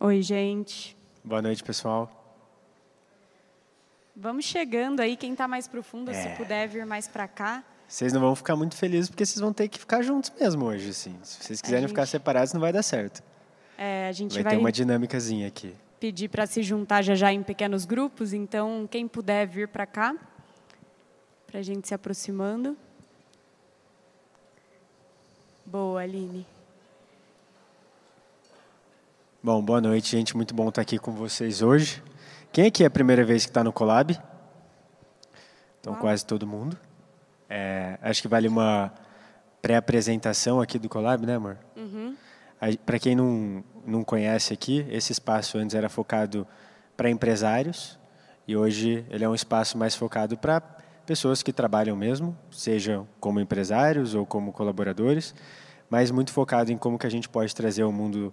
Oi, gente. Boa noite, pessoal. Vamos chegando aí, quem está mais profundo, É. se puder vir mais para cá. Vocês não vão ficar muito felizes porque vocês vão ter que ficar juntos mesmo hoje, assim. Se vocês quiserem gente- ficar separados, não vai dar certo. É, a gente Vai, vai, ter uma dinâmicazinha aqui. pedir para se juntar já já em pequenos grupos, então quem puder vir para cá, para a gente se aproximando. Boa, Aline. Bom, boa noite, gente. Muito bom estar aqui com vocês hoje. Quem aqui é a primeira vez que está no Colab? Então, Uau. quase todo mundo. É, acho que vale uma pré-apresentação aqui do Colab, né, amor? Para quem não, não conhece aqui, esse espaço antes era focado para empresários e hoje ele é um espaço mais focado para pessoas que trabalham mesmo, sejam como empresários ou como colaboradores, mas muito focado em como que a gente pode trazer o mundo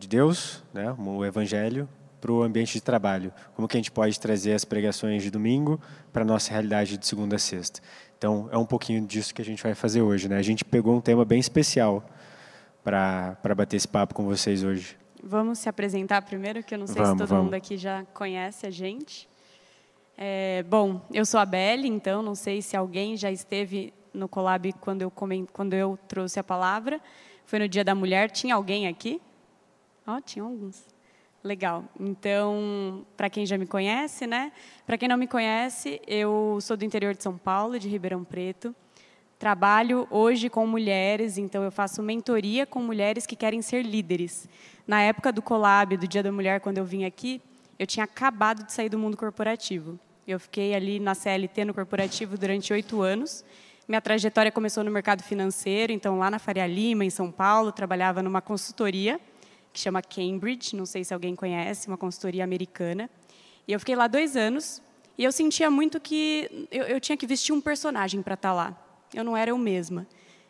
de Deus, né, o Evangelho, para o ambiente de trabalho. Como que a gente pode trazer as pregações de domingo para a nossa realidade de segunda a sexta. Então, é um pouquinho disso que a gente vai fazer hoje. Né? A gente pegou um tema bem especial para bater esse papo com vocês hoje. Vamos se apresentar primeiro, que eu não sei se Vamos, todo vamos. mundo aqui já conhece a gente. É, bom, eu sou a Belle, então não sei se alguém já esteve no Colab quando eu, comen- quando eu trouxe a palavra. Foi no Dia da Mulher. Tinha alguém aqui? Ó, tinha alguns. Legal. Então, para quem já me conhece, né? Para quem não me conhece, eu sou do interior de São Paulo, de Ribeirão Preto. Trabalho hoje com mulheres, então eu faço mentoria com mulheres que querem ser líderes. Na época do Colab, do Dia da Mulher, quando eu vim aqui, eu tinha acabado de sair do mundo corporativo. Eu fiquei ali na CLT, no corporativo, durante oito anos. Minha trajetória começou no mercado financeiro, então lá na Faria Lima, em São Paulo, trabalhava numa consultoria que chama Cambridge, não sei se alguém conhece, uma consultoria americana. E eu fiquei lá dois anos e eu sentia muito que eu, eu tinha que vestir um personagem para estar lá. Eu não era eu mesma.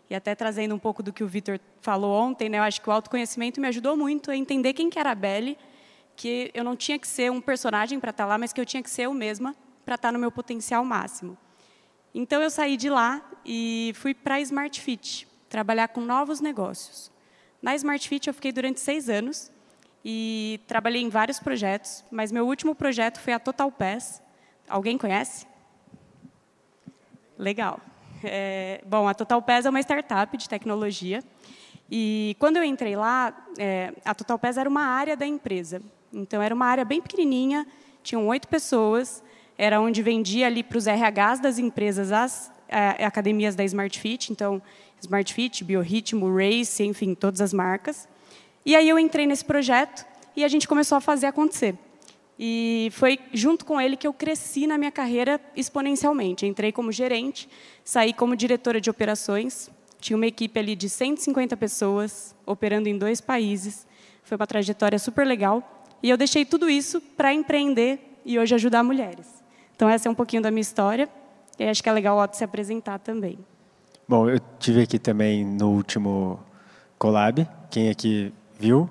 E até trazendo um pouco do que o Vitor falou ontem, né, eu acho que o autoconhecimento me ajudou muito a entender quem que era a Belle, que eu não tinha que ser um personagem para estar lá, mas que eu tinha que ser eu mesma para estar no meu potencial máximo. Então eu saí de lá e fui para a Smart Fit, trabalhar com novos negócios. Na Smart Fit eu fiquei durante seis anos e trabalhei em vários projetos, mas meu último projeto foi a Total Pass. Alguém conhece? Legal. É, bom, a Total Pass é uma startup de tecnologia e quando eu entrei lá, é, a Total Pass era uma área da empresa. Então era uma área bem pequenininha, tinham oito pessoas, era onde vendia ali para os RHs das empresas as é, academias da Smart Fit, então Smart Fit, Biorritmo, Race, enfim, todas as marcas. E aí eu entrei nesse projeto e a gente começou a fazer acontecer. E foi junto com ele que eu cresci na minha carreira exponencialmente. Entrei como gerente, saí como diretora de operações. Tinha uma equipe ali de 150 pessoas, operando em dois países. Foi uma trajetória super legal. E eu deixei tudo isso para empreender e hoje ajudar mulheres. Então, essa é um pouquinho da minha história. E acho que é legal o Otto se apresentar também. Bom, eu tive aqui também no último collab. Quem aqui viu?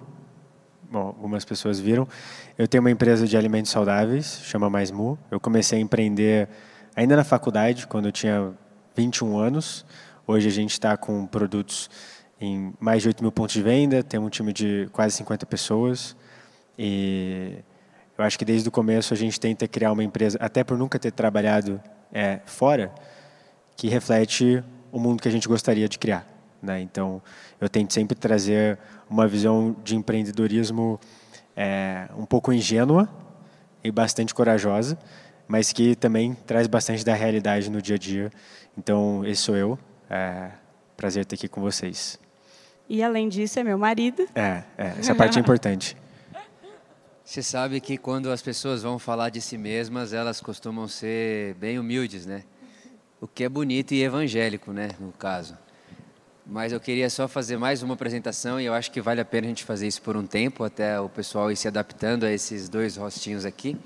Bom, algumas pessoas viram. Eu tenho uma empresa de alimentos saudáveis, chama Mais Mu. Eu comecei a empreender ainda na faculdade, quando eu tinha 21 anos. Hoje a gente está com produtos em mais de 8 mil pontos de venda, temos um time de quase 50 pessoas. E eu acho que desde o começo a gente tenta criar uma empresa, até por nunca ter trabalhado é, fora, que reflete o mundo que a gente gostaria de criar. Né? Então, eu tento sempre trazer uma visão de empreendedorismo é, um pouco ingênua e bastante corajosa, mas que também traz bastante da realidade no dia a dia. Então, esse sou eu. É, prazer estar aqui com vocês. E, além disso, é meu marido. É, é essa parte é importante. Você sabe que quando as pessoas vão falar de si mesmas, elas costumam ser bem humildes, né? O que é bonito e evangélico, né, no caso. Mas eu queria só fazer mais uma apresentação e eu acho que vale a pena a gente fazer isso por um tempo, até o pessoal ir se adaptando a esses dois rostinhos aqui.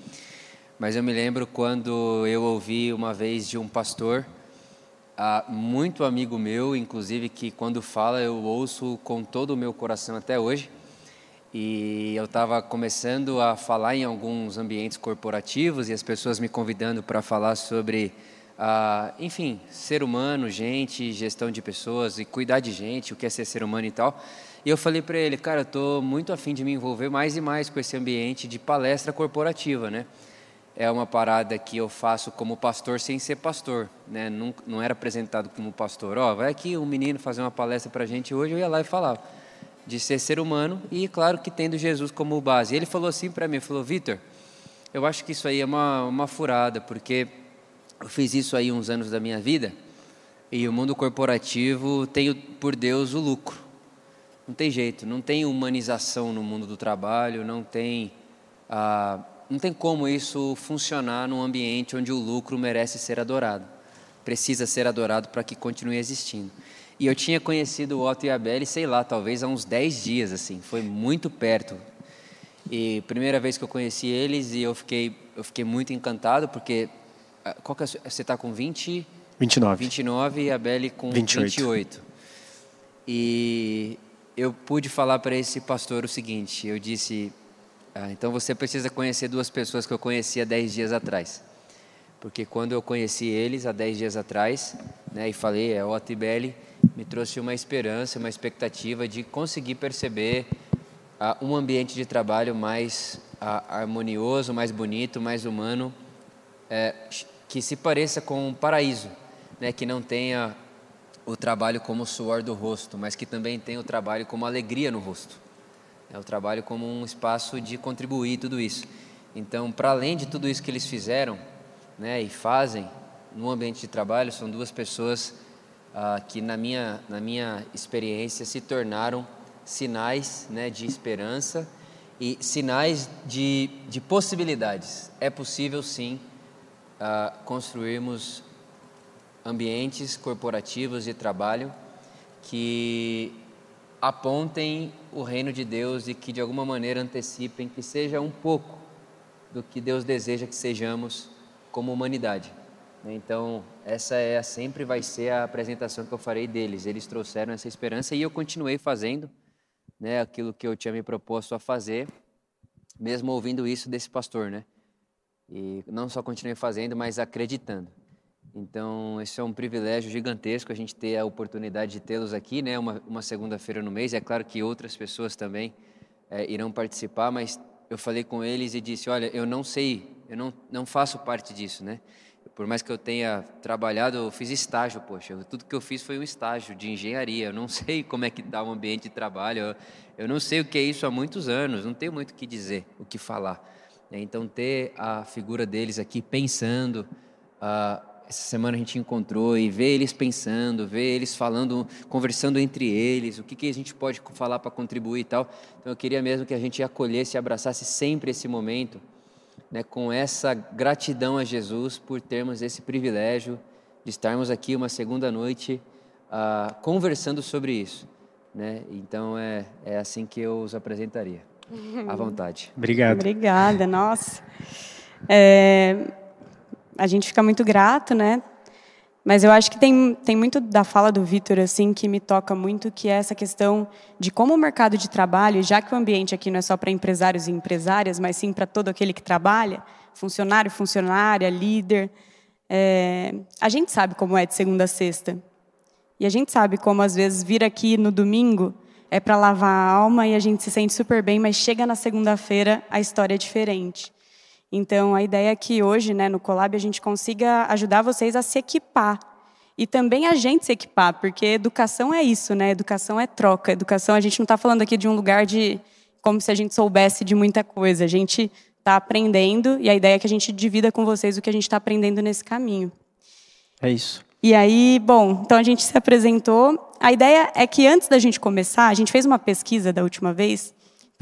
Mas eu me lembro quando eu ouvi uma vez de um pastor, ah, muito amigo meu, inclusive, que quando fala eu ouço com todo o meu coração até hoje. E eu estava começando a falar em alguns ambientes corporativos e as pessoas me convidando para falar sobre ah, enfim, ser humano, gente, gestão de pessoas e cuidar de gente, o que é ser ser humano e tal. E eu falei para ele, cara, eu estou muito afim de me envolver mais e mais com esse ambiente de palestra corporativa, né? É uma parada que eu faço como pastor sem ser pastor, né? Não, não era apresentado como pastor. Ó, oh, vai aqui um menino fazer uma palestra para gente hoje, eu ia lá e falava de ser ser humano e, claro, que tendo Jesus como base. Ele falou assim para mim, falou, Vitor, eu acho que isso aí é uma, uma furada, porque eu fiz isso aí uns anos da minha vida e o mundo corporativo tem por Deus o lucro. Não tem jeito, não tem humanização no mundo do trabalho, não tem, ah, não tem como isso funcionar num ambiente onde o lucro merece ser adorado. Precisa ser adorado para que continue existindo. E eu tinha conhecido o Otto e a Belle, sei lá, talvez há uns 10 dias, assim, foi muito perto. E primeira vez que eu conheci eles e eu fiquei, eu fiquei muito encantado, porque ah, qual que é, você está com 20? 29. 29 e a Belle com 28. 28. E eu pude falar para esse pastor o seguinte: eu disse, ah, então você precisa conhecer duas pessoas que eu conhecia dez dias atrás. Porque quando eu conheci eles há dez dias atrás, né, e falei, é Otto e Belli, me trouxe uma esperança, uma expectativa de conseguir perceber ah, um ambiente de trabalho mais ah, harmonioso, mais bonito, mais humano, é, que se pareça com um paraíso, né, que não tenha o trabalho como suor do rosto, mas que também tem o trabalho como alegria no rosto. É o trabalho como um espaço de contribuir tudo isso. Então, para além de tudo isso que eles fizeram, né, e fazem no ambiente de trabalho, são duas pessoas ah, que na minha na minha experiência se tornaram sinais, né, de esperança e sinais de, de possibilidades. É possível sim ah, construirmos ambientes corporativos de trabalho que apontem o reino de Deus e que de alguma maneira antecipem que seja um pouco do que Deus deseja que sejamos como humanidade. Então, essa é sempre vai ser a apresentação que eu farei deles. Eles trouxeram essa esperança e eu continuei fazendo, né, aquilo que eu tinha me proposto a fazer, mesmo ouvindo isso desse pastor, né? E não só continuei fazendo, mas acreditando. Então, esse é um privilégio gigantesco a gente ter a oportunidade de tê-los aqui, né? Uma, uma segunda-feira no mês. É claro que outras pessoas também é, irão participar, mas eu falei com eles e disse: Olha, eu não sei, eu não, não faço parte disso, né? Por mais que eu tenha trabalhado, eu fiz estágio, poxa, tudo que eu fiz foi um estágio de engenharia. Eu não sei como é que está o ambiente de trabalho, eu, eu não sei o que é isso há muitos anos, não tenho muito o que dizer, o que falar. Então, ter a figura deles aqui pensando. Uh, essa semana a gente encontrou e ver eles pensando, ver eles falando, conversando entre eles, o que, que a gente pode falar para contribuir e tal. Então eu queria mesmo que a gente acolhesse e abraçasse sempre esse momento, né, com essa gratidão a Jesus por termos esse privilégio de estarmos aqui uma segunda noite uh, conversando sobre isso. Né? Então é, é assim que eu os apresentaria. À vontade. Obrigado. Obrigada, nossa. É, a gente fica muito grato, né? Mas eu acho que tem, tem muito da fala do Vitor assim que me toca muito, que é essa questão de como o mercado de trabalho, já que o ambiente aqui não é só para empresários e empresárias, mas sim para todo aquele que trabalha, funcionário, funcionária, líder, é, a gente sabe como é de segunda a sexta. E a gente sabe como às vezes vir aqui no domingo é para lavar a alma e a gente se sente super bem, mas chega na segunda-feira a história é diferente. Então, a ideia é que hoje, né, no Colab, a gente consiga ajudar vocês a se equipar. E também a gente se equipar, porque educação é isso, né? Educação é troca. Educação, a gente não está falando aqui de um lugar de como se a gente soubesse de muita coisa. A gente está aprendendo e a ideia é que a gente divida com vocês o que a gente está aprendendo nesse caminho. É isso. E aí, bom, então a gente se apresentou. A ideia é que antes da gente começar, a gente fez uma pesquisa da última vez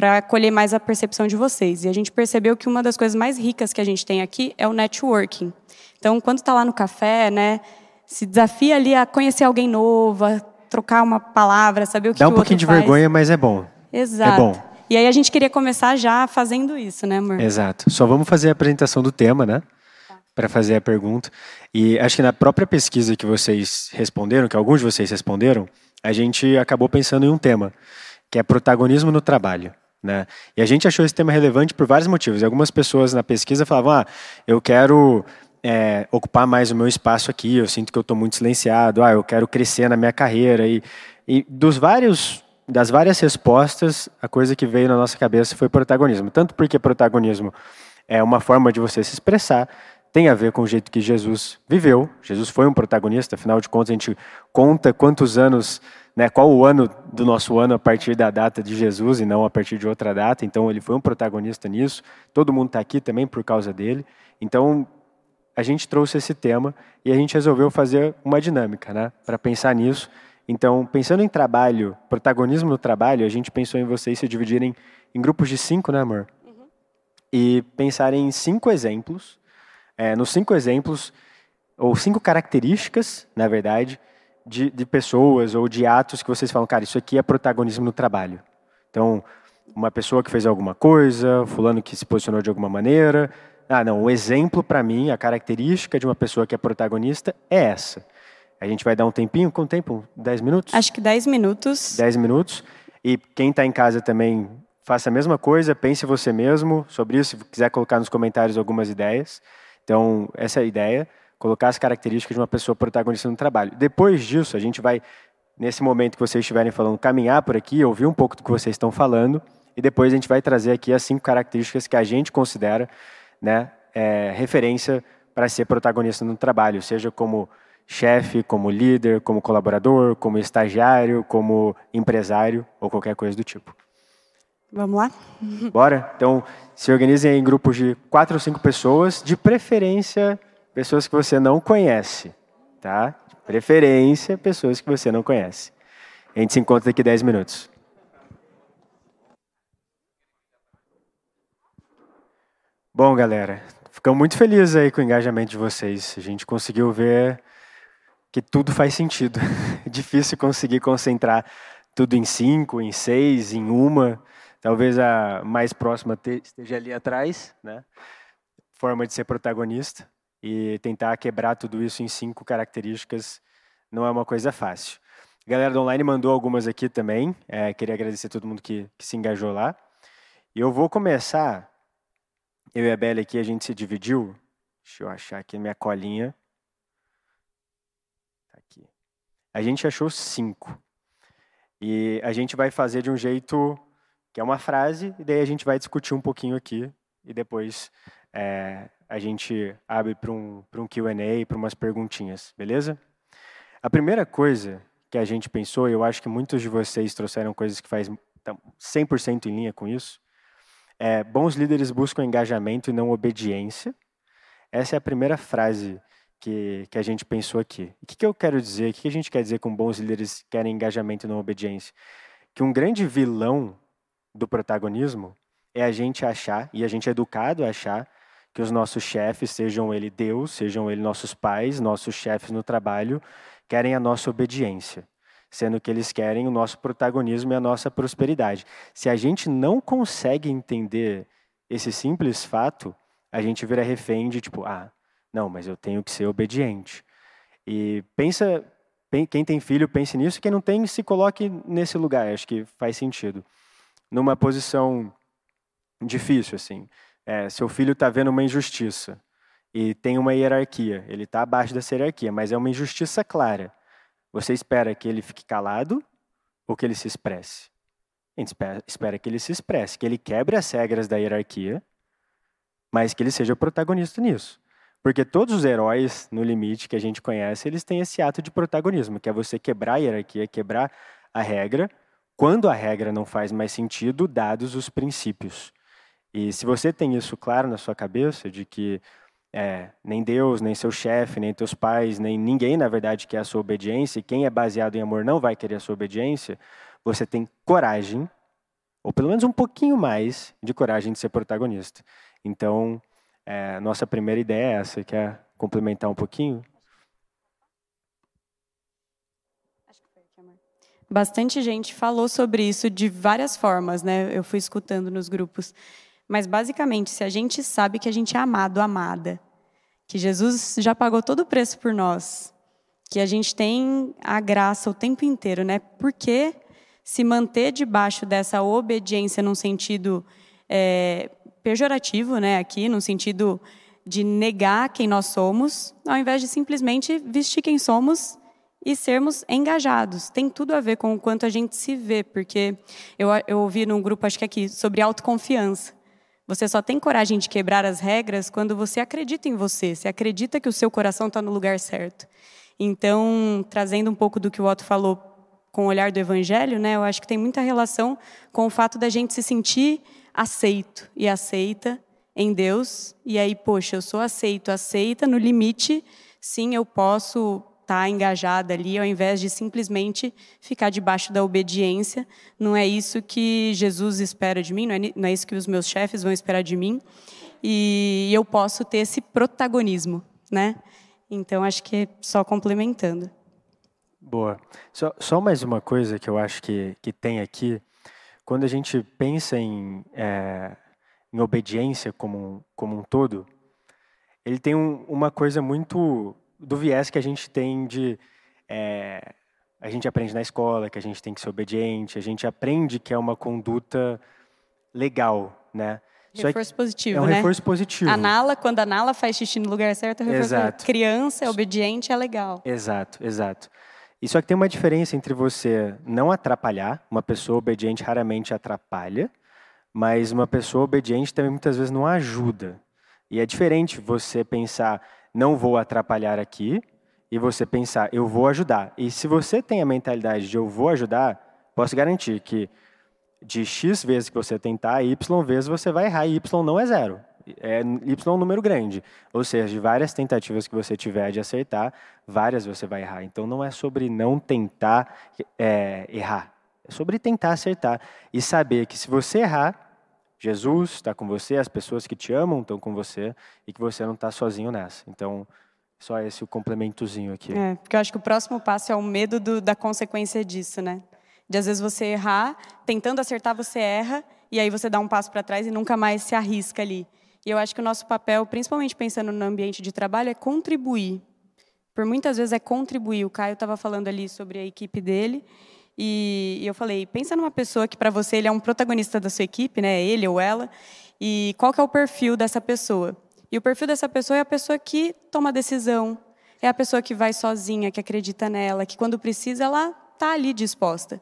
para colher mais a percepção de vocês. E a gente percebeu que uma das coisas mais ricas que a gente tem aqui é o networking. Então, quando está lá no café, né, se desafia ali a conhecer alguém novo, a trocar uma palavra, saber o que Dá um que o pouquinho de faz. vergonha, mas é bom. Exato. É bom. E aí a gente queria começar já fazendo isso, né, amor? Exato. Só vamos fazer a apresentação do tema, né? Para fazer a pergunta. E acho que na própria pesquisa que vocês responderam, que alguns de vocês responderam, a gente acabou pensando em um tema, que é protagonismo no trabalho. Né? E a gente achou esse tema relevante por vários motivos. E algumas pessoas na pesquisa falavam: ah, eu quero é, ocupar mais o meu espaço aqui, eu sinto que eu estou muito silenciado, ah, eu quero crescer na minha carreira. E, e dos vários, das várias respostas, a coisa que veio na nossa cabeça foi protagonismo. Tanto porque protagonismo é uma forma de você se expressar, tem a ver com o jeito que Jesus viveu. Jesus foi um protagonista, afinal de contas, a gente conta quantos anos, né, qual o ano do nosso ano a partir da data de Jesus e não a partir de outra data. Então, ele foi um protagonista nisso. Todo mundo está aqui também por causa dele. Então, a gente trouxe esse tema e a gente resolveu fazer uma dinâmica, né, para pensar nisso. Então, pensando em trabalho, protagonismo no trabalho, a gente pensou em vocês se dividirem em grupos de cinco, né, amor? Uhum. E pensarem em cinco exemplos, é, nos cinco exemplos, ou cinco características, na verdade, de, de pessoas ou de atos que vocês falam, cara, isso aqui é protagonismo no trabalho. Então, uma pessoa que fez alguma coisa, fulano que se posicionou de alguma maneira, ah, não, o exemplo para mim, a característica de uma pessoa que é protagonista é essa. A gente vai dar um tempinho, quanto tempo? 10 minutos? Acho que 10 minutos. 10 minutos. E quem está em casa também faça a mesma coisa, pense você mesmo sobre isso, se quiser colocar nos comentários algumas ideias. Então, essa é a ideia, colocar as características de uma pessoa protagonista no trabalho. Depois disso, a gente vai, nesse momento que vocês estiverem falando, caminhar por aqui, ouvir um pouco do que vocês estão falando, e depois a gente vai trazer aqui as cinco características que a gente considera né, é, referência para ser protagonista no trabalho, seja como chefe, como líder, como colaborador, como estagiário, como empresário ou qualquer coisa do tipo. Vamos lá? Bora? Então, se organizem em grupos de quatro ou cinco pessoas, de preferência, pessoas que você não conhece, tá? De preferência, pessoas que você não conhece. A gente se encontra daqui 10 minutos. Bom, galera, ficamos muito felizes aí com o engajamento de vocês. A gente conseguiu ver que tudo faz sentido. É difícil conseguir concentrar tudo em cinco, em seis, em uma. Talvez a mais próxima esteja ali atrás, né? Forma de ser protagonista e tentar quebrar tudo isso em cinco características não é uma coisa fácil. A galera do online mandou algumas aqui também. É, queria agradecer a todo mundo que, que se engajou lá. E eu vou começar eu e a Bela aqui, a gente se dividiu. Deixa eu achar aqui minha colinha. Tá aqui. A gente achou cinco. E a gente vai fazer de um jeito que é uma frase, e daí a gente vai discutir um pouquinho aqui, e depois é, a gente abre para um, um QA, para umas perguntinhas, beleza? A primeira coisa que a gente pensou, e eu acho que muitos de vocês trouxeram coisas que fazem 100% em linha com isso, é, bons líderes buscam engajamento e não obediência. Essa é a primeira frase que, que a gente pensou aqui. O que, que eu quero dizer? O que, que a gente quer dizer com bons líderes querem engajamento e não obediência? Que um grande vilão do protagonismo é a gente achar, e a gente é educado a achar, que os nossos chefes, sejam ele Deus, sejam ele nossos pais, nossos chefes no trabalho, querem a nossa obediência sendo que eles querem o nosso protagonismo e a nossa prosperidade. Se a gente não consegue entender esse simples fato, a gente vira refém de tipo, ah, não, mas eu tenho que ser obediente. E pensa, quem tem filho, pense nisso, quem não tem, se coloque nesse lugar, acho que faz sentido. Numa posição difícil, assim. É, seu filho está vendo uma injustiça e tem uma hierarquia, ele está abaixo dessa hierarquia, mas é uma injustiça clara. Você espera que ele fique calado ou que ele se expresse? A gente espera, espera que ele se expresse, que ele quebre as regras da hierarquia, mas que ele seja o protagonista nisso. Porque todos os heróis, no limite, que a gente conhece, eles têm esse ato de protagonismo, que é você quebrar a hierarquia, quebrar a regra, quando a regra não faz mais sentido, dados os princípios. E se você tem isso claro na sua cabeça, de que é, nem Deus, nem seu chefe, nem teus pais, nem ninguém, na verdade, quer a sua obediência, e quem é baseado em amor não vai querer a sua obediência, você tem coragem, ou pelo menos um pouquinho mais de coragem de ser protagonista. Então, é, nossa primeira ideia é essa, quer complementar um pouquinho? Bastante gente falou sobre isso de várias formas, né? Eu fui escutando nos grupos. Mas, basicamente, se a gente sabe que a gente é amado, amada, que Jesus já pagou todo o preço por nós, que a gente tem a graça o tempo inteiro, né? Por que se manter debaixo dessa obediência num sentido é, pejorativo, né? Aqui, num sentido de negar quem nós somos, ao invés de simplesmente vestir quem somos e sermos engajados. Tem tudo a ver com o quanto a gente se vê, porque eu, eu ouvi num grupo, acho que aqui, sobre autoconfiança. Você só tem coragem de quebrar as regras quando você acredita em você, você acredita que o seu coração está no lugar certo. Então, trazendo um pouco do que o Otto falou com o olhar do Evangelho, né, eu acho que tem muita relação com o fato da gente se sentir aceito e aceita em Deus. E aí, poxa, eu sou aceito, aceita, no limite, sim, eu posso estar tá engajada ali, ao invés de simplesmente ficar debaixo da obediência. Não é isso que Jesus espera de mim, não é, não é isso que os meus chefes vão esperar de mim. E eu posso ter esse protagonismo, né? Então, acho que é só complementando. Boa. Só, só mais uma coisa que eu acho que, que tem aqui. Quando a gente pensa em, é, em obediência como, como um todo, ele tem um, uma coisa muito do viés que a gente tem de. É, a gente aprende na escola que a gente tem que ser obediente, a gente aprende que é uma conduta legal, né? Reforço positivo, é um né? reforço positivo. A Nala, quando a Nala faz xixi no lugar certo, é reforço exato. Criança é obediente, é legal. Exato, exato. E só que tem uma diferença entre você não atrapalhar, uma pessoa obediente raramente atrapalha, mas uma pessoa obediente também muitas vezes não ajuda. E é diferente você pensar, não vou atrapalhar aqui, e você pensar, eu vou ajudar. E se você tem a mentalidade de eu vou ajudar, posso garantir que de X vezes que você tentar, Y vezes você vai errar, e Y não é zero. É Y é um número grande. Ou seja, de várias tentativas que você tiver de acertar, várias você vai errar. Então não é sobre não tentar é, errar. É sobre tentar acertar. E saber que se você errar, Jesus está com você, as pessoas que te amam estão com você e que você não está sozinho nessa. Então, só esse o complementozinho aqui. É, porque eu acho que o próximo passo é o medo do, da consequência disso, né? De às vezes você errar, tentando acertar você erra, e aí você dá um passo para trás e nunca mais se arrisca ali. E eu acho que o nosso papel, principalmente pensando no ambiente de trabalho, é contribuir. Por muitas vezes é contribuir. O Caio estava falando ali sobre a equipe dele, e eu falei, pensa numa pessoa que para você ele é um protagonista da sua equipe, né? Ele ou ela. E qual que é o perfil dessa pessoa? E o perfil dessa pessoa é a pessoa que toma decisão, é a pessoa que vai sozinha, que acredita nela, que quando precisa ela está ali disposta.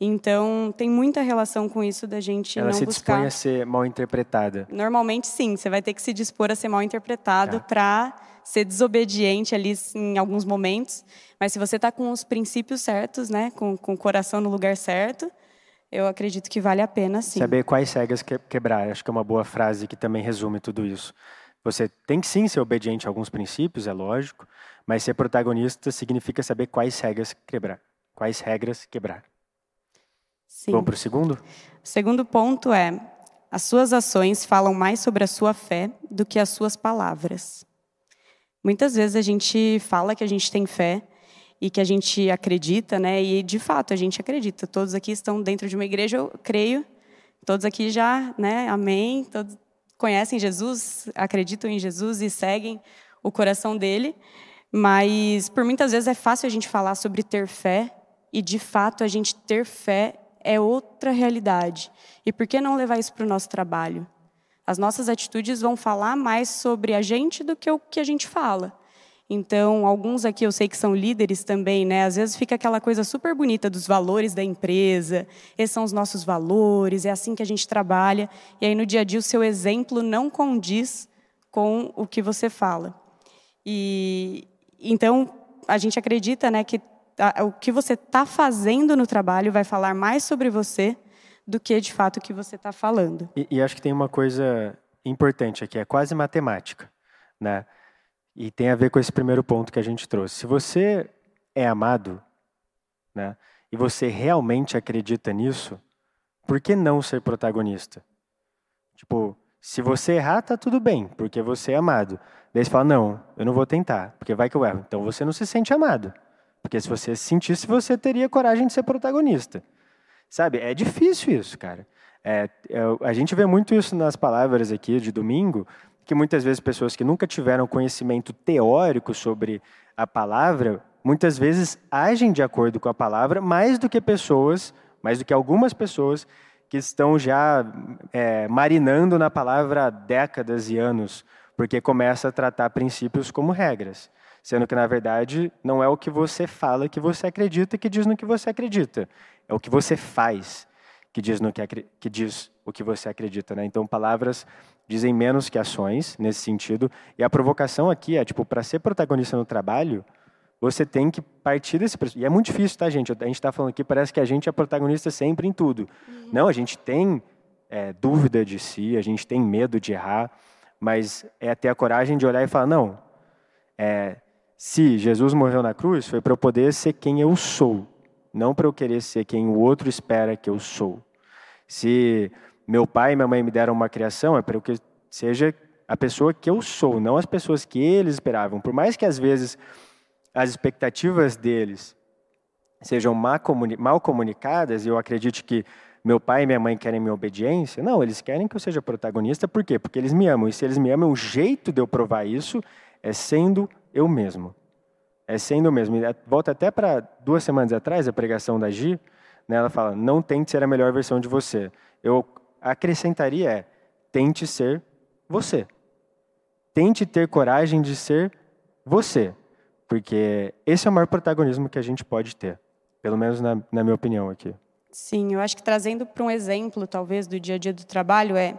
Então, tem muita relação com isso da gente Ela não se buscar... dispõe a ser mal interpretada. Normalmente, sim. Você vai ter que se dispor a ser mal interpretado tá. para ser desobediente ali em alguns momentos. Mas se você está com os princípios certos, né, com, com o coração no lugar certo, eu acredito que vale a pena, sim. Saber quais cegas que, quebrar. Acho que é uma boa frase que também resume tudo isso. Você tem que sim ser obediente a alguns princípios, é lógico, mas ser protagonista significa saber quais regras quebrar. Quais regras quebrar. Sim. Vamos para o segundo? O segundo ponto é: as suas ações falam mais sobre a sua fé do que as suas palavras. Muitas vezes a gente fala que a gente tem fé e que a gente acredita, né? E de fato a gente acredita. Todos aqui estão dentro de uma igreja, eu creio. Todos aqui já, né? Amém. Todos conhecem Jesus, acreditam em Jesus e seguem o coração dele. Mas por muitas vezes é fácil a gente falar sobre ter fé e de fato a gente ter fé é outra realidade. E por que não levar isso para o nosso trabalho? As nossas atitudes vão falar mais sobre a gente do que o que a gente fala. Então, alguns aqui eu sei que são líderes também, né? Às vezes fica aquela coisa super bonita dos valores da empresa, esses são os nossos valores, é assim que a gente trabalha, e aí no dia a dia o seu exemplo não condiz com o que você fala. E então a gente acredita, né, que o que você está fazendo no trabalho vai falar mais sobre você do que de fato que você está falando. E, e, acho que tem uma coisa importante aqui, é quase matemática, né? E tem a ver com esse primeiro ponto que a gente trouxe. Se você é amado, né? E você realmente acredita nisso, por que não ser protagonista? Tipo, se você errar, tá tudo bem, porque você é amado. Daí você fala, não, eu não vou tentar, porque vai que eu erro. Então você não se sente amado. Porque se você se sentisse, você teria coragem de ser protagonista. Sabe? É difícil isso, cara. É, é, a gente vê muito isso nas palavras aqui de domingo, que muitas vezes pessoas que nunca tiveram conhecimento teórico sobre a palavra, muitas vezes agem de acordo com a palavra, mais do que pessoas, mais do que algumas pessoas que estão já é, marinando na palavra há décadas e anos porque começa a tratar princípios como regras, sendo que na verdade não é o que você fala que você acredita que diz no que você acredita, é o que você faz que diz no que, que diz o que você acredita, né? Então palavras dizem menos que ações nesse sentido. E a provocação aqui é tipo para ser protagonista no trabalho, você tem que partir desse e é muito difícil, tá, gente? A gente está falando aqui parece que a gente é protagonista sempre em tudo. Uhum. Não, a gente tem é, dúvida de si, a gente tem medo de errar, mas é ter a coragem de olhar e falar não. É, se Jesus morreu na cruz, foi para eu poder ser quem eu sou, não para eu querer ser quem o outro espera que eu sou. Se meu pai e minha mãe me deram uma criação, é para eu que seja a pessoa que eu sou, não as pessoas que eles esperavam. Por mais que às vezes as expectativas deles sejam mal comunicadas, e eu acredito que meu pai e minha mãe querem minha obediência. Não, eles querem que eu seja protagonista, por quê? Porque eles me amam. E se eles me amam, o jeito de eu provar isso é sendo eu mesmo. É sendo mesmo. Volta até para duas semanas atrás, a pregação da Gi, né, ela fala: não tente ser a melhor versão de você. Eu acrescentaria é: tente ser você. Tente ter coragem de ser você. Porque esse é o maior protagonismo que a gente pode ter. Pelo menos na, na minha opinião aqui. Sim, eu acho que trazendo para um exemplo, talvez, do dia a dia do trabalho, é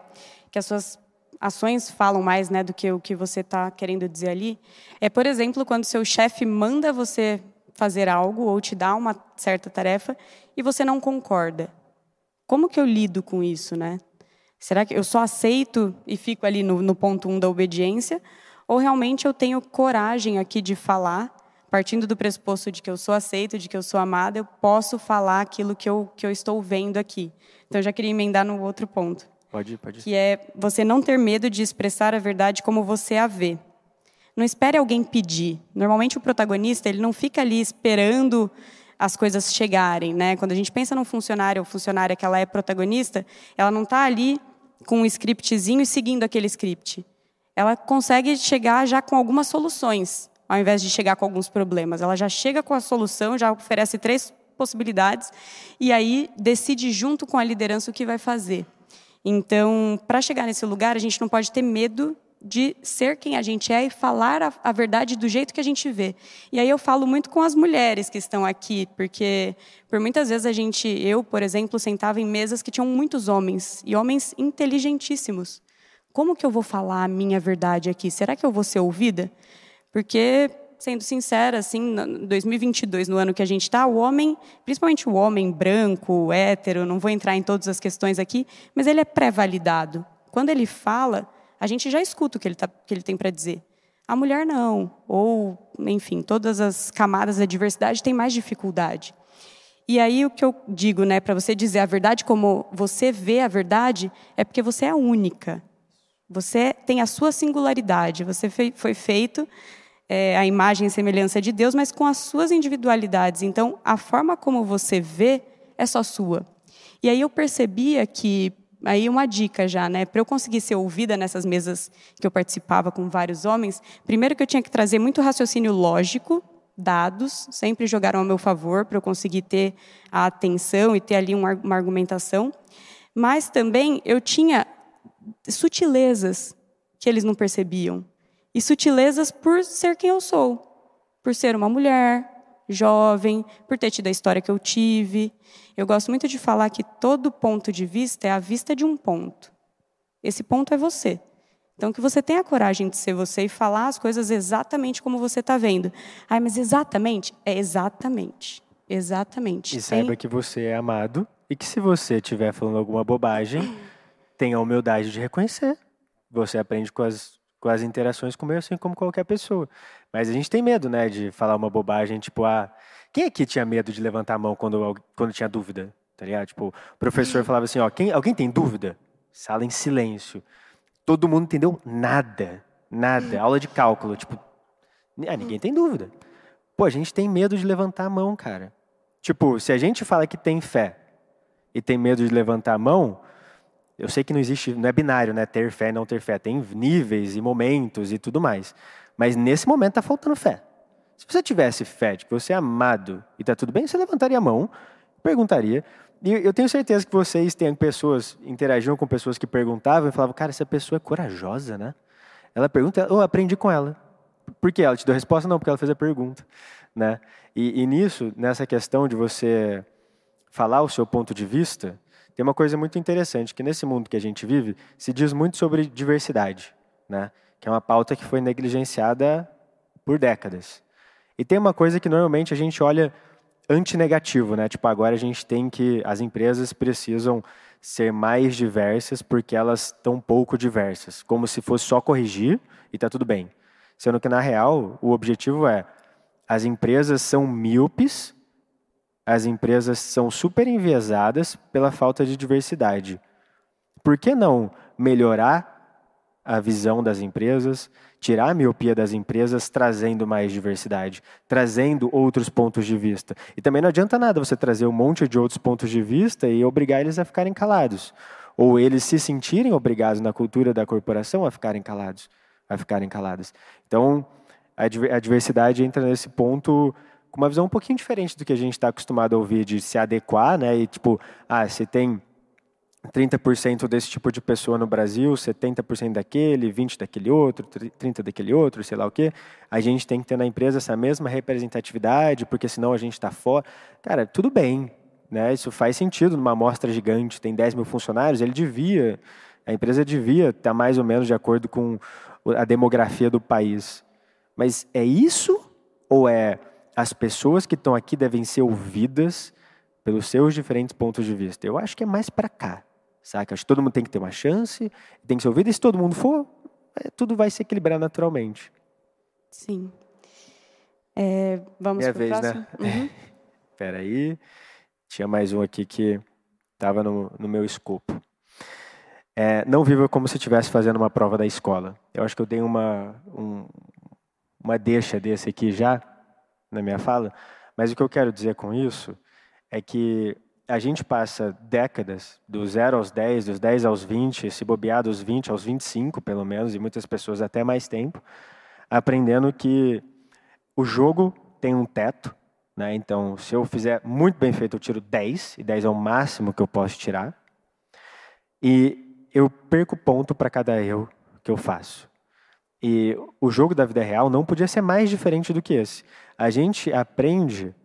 que as suas ações falam mais né, do que o que você está querendo dizer ali. É, por exemplo, quando seu chefe manda você fazer algo ou te dá uma certa tarefa e você não concorda. Como que eu lido com isso, né? Será que eu só aceito e fico ali no, no ponto um da obediência? Ou realmente eu tenho coragem aqui de falar partindo do pressuposto de que eu sou aceito, de que eu sou amada, eu posso falar aquilo que eu, que eu estou vendo aqui. Então, eu já queria emendar no outro ponto. Pode ir, pode ir. Que é você não ter medo de expressar a verdade como você a vê. Não espere alguém pedir. Normalmente, o protagonista ele não fica ali esperando as coisas chegarem. Né? Quando a gente pensa num funcionário ou funcionária que ela é protagonista, ela não está ali com um scriptzinho e seguindo aquele script. Ela consegue chegar já com algumas soluções ao invés de chegar com alguns problemas. Ela já chega com a solução, já oferece três possibilidades e aí decide junto com a liderança o que vai fazer. Então, para chegar nesse lugar, a gente não pode ter medo de ser quem a gente é e falar a, a, verdade do jeito que a gente vê. E aí eu falo muito com as mulheres que estão aqui, porque por muitas vezes a gente, eu, por exemplo, sentava em mesas que tinham muitos homens e homens inteligentíssimos. Como que eu vou falar a minha verdade aqui? Será que eu vou ser ouvida? Porque, sendo sincera, assim, em 2022, no ano que a gente está, o homem, principalmente o homem branco, hétero, não vou entrar em todas as questões aqui, mas ele é pré-validado. Quando ele fala, a gente já escuta o que ele, tá, que ele tem para dizer. A mulher não, ou, enfim, todas as camadas da diversidade têm mais dificuldade. E aí o que eu digo, né, para você dizer a verdade como você vê a verdade, é porque você é única. Você tem a sua singularidade, você foi feito é, a imagem e semelhança de Deus, mas com as suas individualidades. Então, a forma como você vê é só sua. E aí eu percebia que aí uma dica já, né, para eu conseguir ser ouvida nessas mesas que eu participava com vários homens, primeiro que eu tinha que trazer muito raciocínio lógico, dados, sempre jogaram ao meu favor para eu conseguir ter a atenção e ter ali uma, uma argumentação, mas também eu tinha sutilezas que eles não percebiam. E sutilezas por ser quem eu sou, por ser uma mulher, jovem, por ter tido a história que eu tive. Eu gosto muito de falar que todo ponto de vista é a vista de um ponto. Esse ponto é você. Então, que você tenha a coragem de ser você e falar as coisas exatamente como você está vendo. Ai, mas exatamente? É exatamente. Exatamente. E saiba Tem... que você é amado e que se você estiver falando alguma bobagem, tenha a humildade de reconhecer. Você aprende com as com as interações com o meio, assim como qualquer pessoa. Mas a gente tem medo, né, de falar uma bobagem, tipo, ah, quem aqui tinha medo de levantar a mão quando, quando tinha dúvida? Tá ligado? Tipo, o professor falava assim, ó, quem, alguém tem dúvida? Sala em silêncio. Todo mundo entendeu nada, nada. Aula de cálculo, tipo, ah, ninguém tem dúvida. Pô, a gente tem medo de levantar a mão, cara. Tipo, se a gente fala que tem fé e tem medo de levantar a mão, eu sei que não existe, não é binário, né? Ter fé, não ter fé. Tem níveis e momentos e tudo mais. Mas nesse momento está faltando fé. Se você tivesse fé de que você é amado e está tudo bem, você levantaria a mão, perguntaria. E eu tenho certeza que vocês têm pessoas, interagiam com pessoas que perguntavam e falavam, cara, essa pessoa é corajosa, né? Ela pergunta, eu aprendi com ela. Por quê? Ela te deu a resposta? Não, porque ela fez a pergunta. Né? E, e nisso, nessa questão de você falar o seu ponto de vista, tem uma coisa muito interessante, que nesse mundo que a gente vive, se diz muito sobre diversidade, né? que é uma pauta que foi negligenciada por décadas. E tem uma coisa que normalmente a gente olha antinegativo, né? Tipo, agora a gente tem que as empresas precisam ser mais diversas porque elas estão pouco diversas, como se fosse só corrigir e tá tudo bem. Sendo que na real, o objetivo é as empresas são míopes, as empresas são super enviesadas pela falta de diversidade. Por que não melhorar a visão das empresas, tirar a miopia das empresas, trazendo mais diversidade, trazendo outros pontos de vista. E também não adianta nada você trazer um monte de outros pontos de vista e obrigar eles a ficarem calados. Ou eles se sentirem obrigados na cultura da corporação a ficarem calados, a ficarem calados. Então, a diversidade entra nesse ponto com uma visão um pouquinho diferente do que a gente está acostumado a ouvir, de se adequar, né? E tipo, ah, você tem 30% desse tipo de pessoa no Brasil, 70% daquele, 20% daquele outro, 30% daquele outro, sei lá o quê. A gente tem que ter na empresa essa mesma representatividade, porque senão a gente está fora. Cara, tudo bem, né? isso faz sentido numa amostra gigante, tem 10 mil funcionários, ele devia, a empresa devia estar mais ou menos de acordo com a demografia do país. Mas é isso ou é as pessoas que estão aqui devem ser ouvidas pelos seus diferentes pontos de vista? Eu acho que é mais para cá. Saca? Acho que todo mundo tem que ter uma chance, tem que ser ouvido, e se todo mundo for, é, tudo vai se equilibrar naturalmente. Sim. É, vamos para o vez, próximo? Né? Uhum. Espera aí. Tinha mais um aqui que estava no, no, meu escopo. É, não viva como se estivesse fazendo uma prova da escola. Eu acho que eu dei uma, um, uma deixa desse aqui já na minha fala, mas o que eu quero dizer com isso é que a gente passa décadas, do 0 aos 10, dos 10 aos 20, se bobear dos 20 aos 25, pelo menos, e muitas pessoas até mais tempo, aprendendo que o jogo tem um teto. Né? Então, se eu fizer muito bem feito, eu tiro 10, e 10 é o máximo que eu posso tirar. E eu perco ponto para cada erro que eu faço. E o jogo da vida real não podia ser mais diferente do que esse. A gente aprende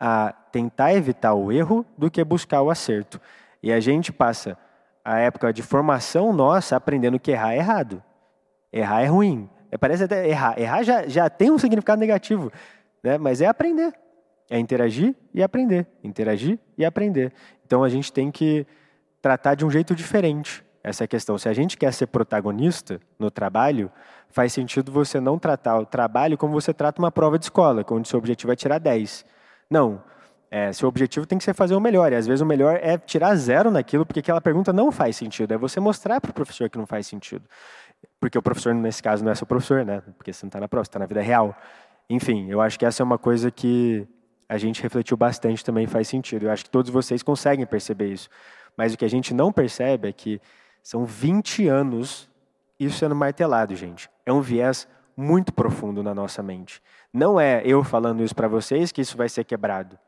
a tentar evitar o erro do que buscar o acerto. E a gente passa a época de formação nossa aprendendo que errar é errado. Errar é ruim. É, parece até errar. Errar já, já tem um significado negativo, né? mas é aprender. É interagir e aprender. Interagir e aprender. Então a gente tem que tratar de um jeito diferente essa questão. Se a gente quer ser protagonista no trabalho, faz sentido você não tratar o trabalho como você trata uma prova de escola, onde seu objetivo é tirar 10. Não. É, seu objetivo tem que ser fazer o melhor. E às vezes o melhor é tirar zero naquilo, porque aquela pergunta não faz sentido. É você mostrar para o professor que não faz sentido. Porque o professor, nesse caso, não é seu professor, né? Porque você não está na prova, você está na vida real. Enfim, eu acho que essa é uma coisa que a gente refletiu bastante também faz sentido. Eu acho que todos vocês conseguem perceber isso. Mas o que a gente não percebe é que são 20 anos isso sendo martelado, gente. É um viés muito profundo na nossa mente. Não é eu falando isso para vocês que isso vai ser quebrado.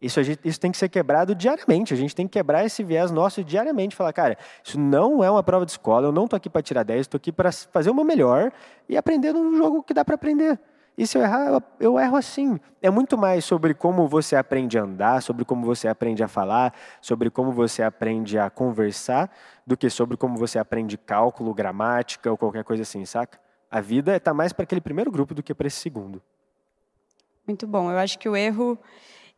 Isso, gente, isso tem que ser quebrado diariamente. A gente tem que quebrar esse viés nosso diariamente. Falar, cara, isso não é uma prova de escola. Eu não estou aqui para tirar 10, estou aqui para fazer meu melhor e aprender no jogo que dá para aprender. E se eu errar, eu, erro assim. É muito mais sobre como você aprende a andar, sobre como você aprende a falar, sobre como você aprende a conversar, do que sobre como você aprende cálculo, gramática ou qualquer coisa assim, saca? A vida está mais para aquele primeiro grupo do que para esse segundo. Muito bom. Eu acho que o erro,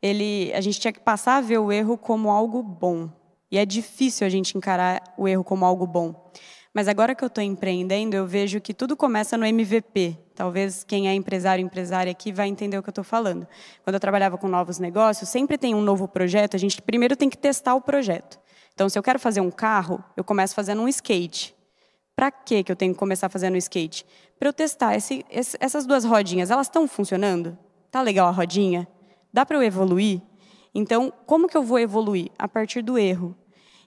ele, a gente tinha que passar a ver o erro como algo bom. E é difícil a gente encarar o erro como algo bom. Mas agora que eu estou empreendendo, eu vejo que tudo começa no MVP. Talvez quem é empresário empresária aqui vai entender o que eu estou falando. Quando eu trabalhava com novos negócios, sempre tem um novo projeto, a gente primeiro tem que testar o projeto. Então, se eu quero fazer um carro, eu começo fazendo um skate. Para que eu tenho que começar fazendo um skate? Para eu testar esse, esse, essas duas rodinhas, elas estão funcionando? Tá legal a rodinha? Dá para eu evoluir? Então, como que eu vou evoluir? A partir do erro.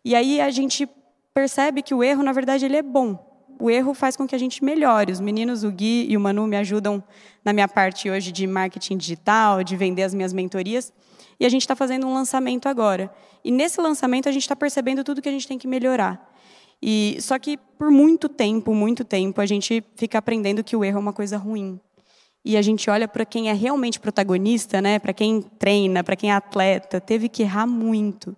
E aí a gente percebe que o erro, na verdade, ele é bom. O erro faz com que a gente melhore. Os meninos, o Gui e o Manu, me ajudam na minha parte hoje de marketing digital, de vender as minhas mentorias. E a gente está fazendo um lançamento agora. E nesse lançamento a gente está percebendo tudo que a gente tem que melhorar. E só que por muito tempo, muito tempo, a gente fica aprendendo que o erro é uma coisa ruim. E a gente olha para quem é realmente protagonista, né? Para quem treina, para quem é atleta, teve que errar muito.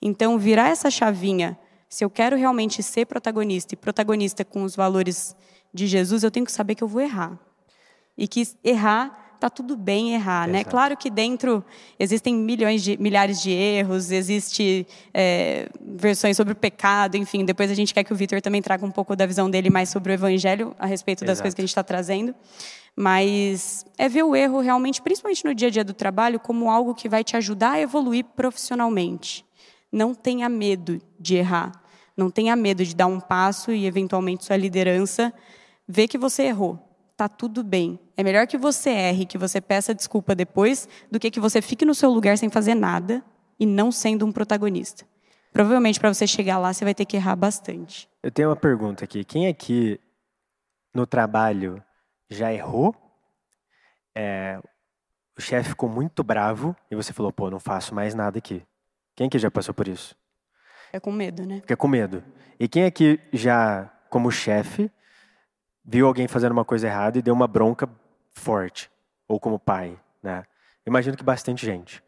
Então, virar essa chavinha, se eu quero realmente ser protagonista e protagonista com os valores de Jesus, eu tenho que saber que eu vou errar. E que errar tá tudo bem errar, né? Exato. né? Claro que dentro existem milhões de milhares de erros, existe é, versões sobre o pecado, enfim. Depois a gente quer que o Vitor também traga um pouco da visão dele mais sobre o Evangelho a respeito das Exato. coisas que a gente está trazendo. Mas é ver o erro realmente, principalmente no dia a dia do trabalho, como algo que vai te ajudar a evoluir profissionalmente. Não tenha medo de errar. Não tenha medo de dar um passo e, eventualmente, sua liderança ver que você errou tá tudo bem. É melhor que você erre, que você peça desculpa depois, do que que você fique no seu lugar sem fazer nada e não sendo um protagonista. Provavelmente para você chegar lá você vai ter que errar bastante. Eu tenho uma pergunta aqui. Quem aqui no trabalho já errou? É, o chefe ficou muito bravo e você falou, pô, não faço mais nada aqui. Quem aqui já passou por isso? É com medo, né? Fica com medo. E quem aqui já, como chefe, viu alguém fazendo uma coisa errada e deu uma bronca forte, ou como pai, né? Imagino que bastante gente.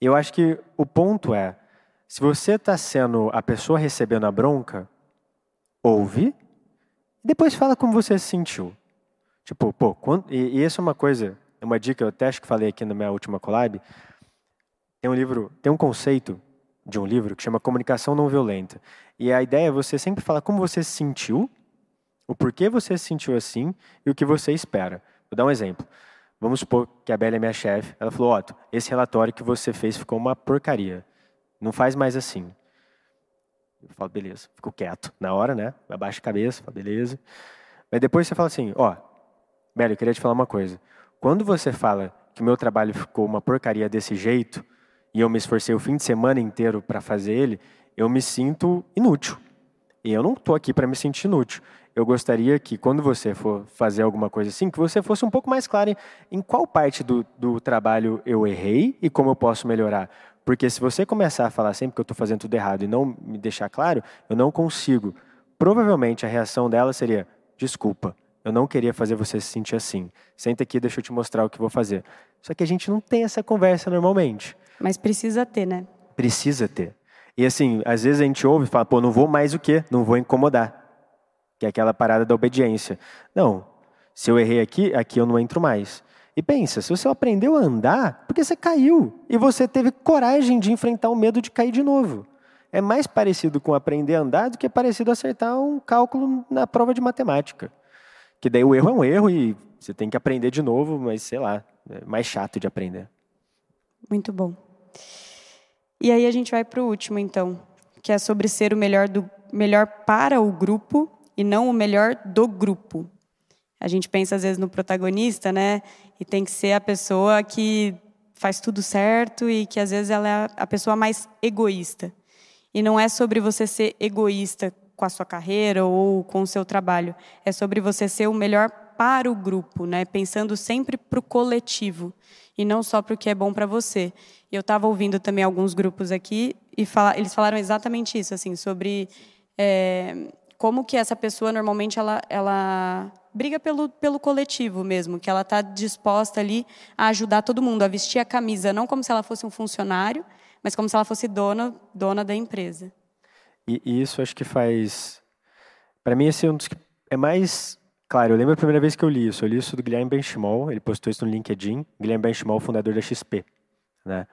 Eu acho que o ponto é, se você está sendo a pessoa recebendo a bronca, ouve, e depois fala como você se sentiu. Tipo, pô, quando, e, e isso é uma coisa, uma dica, eu até acho que falei aqui na minha última collab, tem um livro, tem um conceito de um livro que chama Comunicação Não Violenta. E a ideia é você sempre falar como você se sentiu o porquê você se sentiu assim e o que você espera. Vou dar um exemplo. Vamos supor que a Bela é minha chefe. Ela falou: Otto, esse relatório que você fez ficou uma porcaria. Não faz mais assim. Eu falo: beleza. Fico quieto. Na hora, né? Abaixa a cabeça, falo: beleza. Mas depois você fala assim: ó, Bela, eu queria te falar uma coisa. Quando você fala que o meu trabalho ficou uma porcaria desse jeito e eu me esforcei o fim de semana inteiro para fazer ele, eu me sinto inútil. E eu não estou aqui para me sentir inútil eu gostaria que quando você for fazer alguma coisa assim, que você fosse um pouco mais claro em, em qual parte do, do trabalho eu errei e como eu posso melhorar. Porque se você começar a falar sempre que eu estou fazendo tudo errado e não me deixar claro, eu não consigo. Provavelmente a reação dela seria: desculpa, eu não queria fazer você se sentir assim. Senta aqui, deixa eu te mostrar o que vou fazer. Só que a gente não tem essa conversa normalmente. Mas precisa ter, né? Precisa ter. E assim, às vezes a gente ouve e fala, pô, não vou mais o quê? Não vou incomodar que é aquela parada da obediência. Não, se eu errei aqui, aqui eu não entro mais. E pensa, se você aprendeu a andar, porque você caiu e você teve coragem de enfrentar o medo de cair de novo. É mais parecido com aprender a andar do que parecido acertar um cálculo na prova de matemática. Que daí o erro é um erro e você tem que aprender de novo, mas sei lá, é mais chato de aprender. Muito bom. E aí a gente vai para o último, então, que é sobre ser o melhor, do, melhor para o grupo e não o melhor do grupo. A gente pensa às vezes no protagonista, né? E tem que ser a pessoa que faz tudo certo e que às vezes ela é a pessoa mais egoísta. E não é sobre você ser egoísta com a sua carreira ou com o seu trabalho. É sobre você ser o melhor para o grupo, né? Pensando sempre para o coletivo e não só para o que é bom para você. Eu estava ouvindo também alguns grupos aqui e fala, eles falaram exatamente isso, assim, sobre é, como que essa pessoa normalmente ela, ela briga pelo, pelo coletivo mesmo, que ela está disposta ali a ajudar todo mundo, a vestir a camisa, não como se ela fosse um funcionário, mas como se ela fosse dona, dona da empresa. E, e isso acho que faz, para mim esse é um dos que é mais claro. Eu lembro a primeira vez que eu li isso, eu li isso do Guilherme Benchimol, ele postou isso no LinkedIn. Guilherme Benchimol, fundador da XP, né?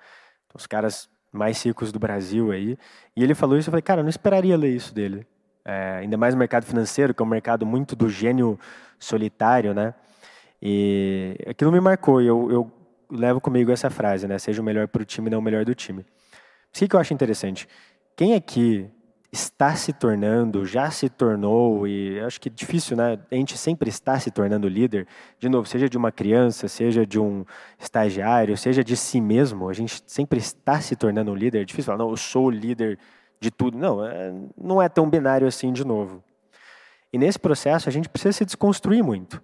Então, os caras mais ricos do Brasil aí. E ele falou isso, eu falei, cara, eu não esperaria ler isso dele é, ainda mais no mercado financeiro, que é um mercado muito do gênio solitário, né? E aquilo me marcou e eu, eu levo comigo essa frase, né? Seja o melhor para o time, não o melhor do time. O que eu acho interessante? Quem aqui está se tornando, já se tornou, e acho que é difícil, né? A gente sempre está se tornando líder, de novo, seja de uma criança, seja de um estagiário, seja de si mesmo, a gente sempre está se tornando líder. É difícil falar, não, eu sou o líder de tudo. Não, é, não é tão binário assim de novo. E nesse processo a gente precisa se desconstruir muito.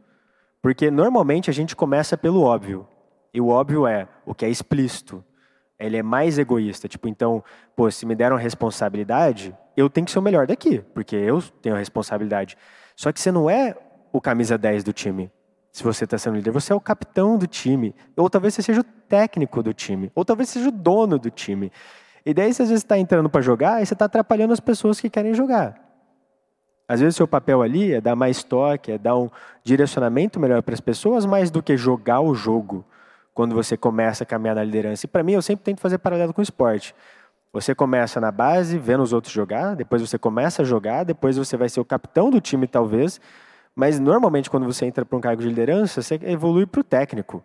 Porque normalmente a gente começa pelo óbvio. E o óbvio é o que é explícito. Ele é mais egoísta. Tipo, então, pô, se me deram responsabilidade, eu tenho que ser o melhor daqui, porque eu tenho a responsabilidade. Só que você não é o camisa 10 do time. Se você está sendo líder, você é o capitão do time. Ou talvez você seja o técnico do time. Ou talvez seja o dono do time. E daí, você às vezes está entrando para jogar, e você está atrapalhando as pessoas que querem jogar. Às vezes, seu papel ali é dar mais toque, é dar um direcionamento melhor para as pessoas, mais do que jogar o jogo quando você começa a caminhar na liderança. E para mim, eu sempre tento fazer paralelo com o esporte. Você começa na base, vendo os outros jogar, depois você começa a jogar, depois você vai ser o capitão do time, talvez. Mas normalmente, quando você entra para um cargo de liderança, você evolui para o técnico.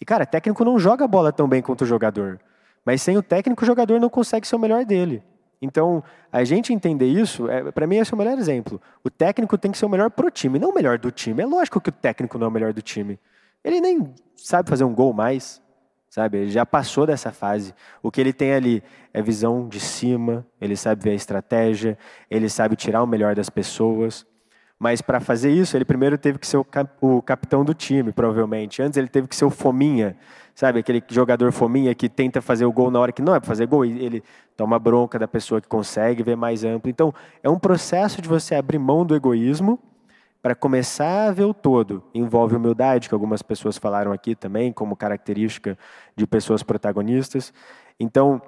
E, cara, técnico não joga a bola tão bem quanto o jogador. Mas sem o técnico, o jogador não consegue ser o melhor dele. Então, a gente entender isso, é, para mim, esse é o melhor exemplo. O técnico tem que ser o melhor pro time, não o melhor do time. É lógico que o técnico não é o melhor do time. Ele nem sabe fazer um gol mais, sabe? Ele já passou dessa fase. O que ele tem ali é visão de cima, ele sabe ver a estratégia, ele sabe tirar o melhor das pessoas. Mas para fazer isso, ele primeiro teve que ser o, cap o, capitão do time, provavelmente. Antes ele teve que ser o fominha, sabe? Aquele jogador fominha que tenta fazer o gol na hora que não é para fazer gol, e ele toma bronca da pessoa que consegue ver mais amplo. Então, é um processo de você abrir mão do egoísmo para começar a ver o todo. Envolve humildade, que algumas pessoas falaram aqui também, como característica de pessoas protagonistas. Então,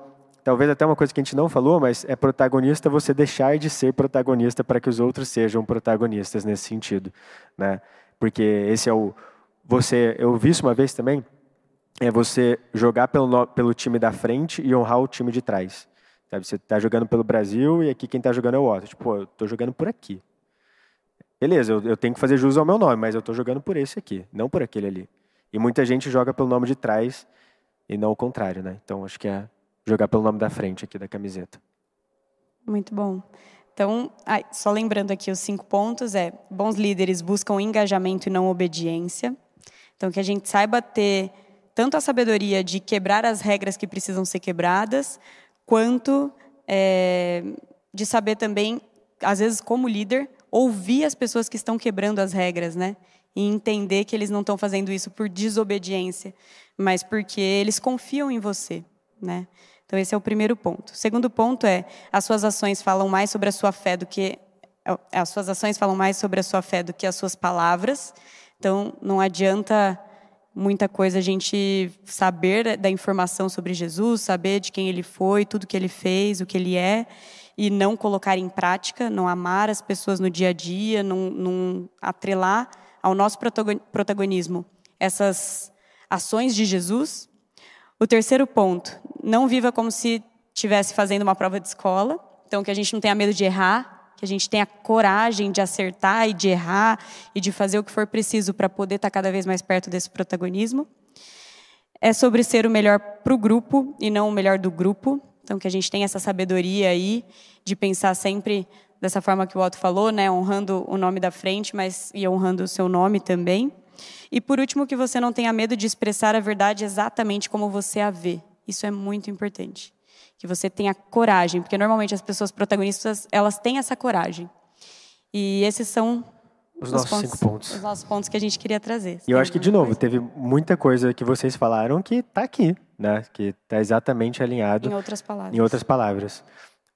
talvez até uma coisa que a gente não falou, mas é protagonista você deixar de ser protagonista para que os outros sejam protagonistas nesse sentido, né? Porque esse é o você, eu vi isso uma vez também, é você jogar pelo, pelo time da frente e honrar o time de trás. Sabe? Você está jogando pelo Brasil e aqui quem está jogando é o outro. Tipo, eu estou jogando por aqui. Beleza, eu, eu tenho que fazer jus ao meu nome, mas eu estou jogando por esse aqui, não por aquele ali. E muita gente joga pelo nome de trás e não o contrário, né? Então acho que é jogar pelo nome da frente aqui da camiseta. Muito bom. Então, ai, só lembrando aqui os cinco pontos é bons líderes buscam engajamento e não obediência. Então que a gente saiba ter tanto a sabedoria de quebrar as regras que precisam ser quebradas, quanto é, de saber também, às vezes como líder, ouvir as pessoas que estão quebrando as regras, né? E entender que eles não estão fazendo isso por desobediência, mas porque eles confiam em você, né? Então esse é o primeiro ponto. O segundo ponto é as suas ações falam mais sobre a sua fé do que as suas ações falam mais sobre a sua fé do que as suas palavras. Então não adianta muita coisa a gente saber da informação sobre Jesus, saber de quem ele foi, tudo que ele fez, o que ele é, e não colocar em prática, não amar as pessoas no dia a dia, não, não atrelar ao nosso protagonismo essas ações de Jesus. O terceiro ponto, não viva como se estivesse fazendo uma prova de escola, então que a gente não tenha medo de errar, que a gente tenha coragem de acertar e de errar e de fazer o que for preciso para poder estar cada vez mais perto desse protagonismo. É sobre ser o melhor para o grupo e não o melhor do grupo. Então, que a gente tenha essa sabedoria aí de pensar sempre dessa forma que o Otto falou, né, honrando o nome da frente, mas e honrando o seu nome também. E por último, que você não tenha medo de expressar a verdade exatamente como você a vê. Isso é muito importante. Que você tenha coragem, porque normalmente as pessoas protagonistas, elas têm essa coragem. E esses são os, os nossos pontos, cinco pontos. Os nossos pontos que a gente queria trazer. E eu acho que, de novo, coisa? teve muita coisa que vocês falaram que está aqui né? Que está exatamente alinhado. Em outras palavras. Em outras palavras.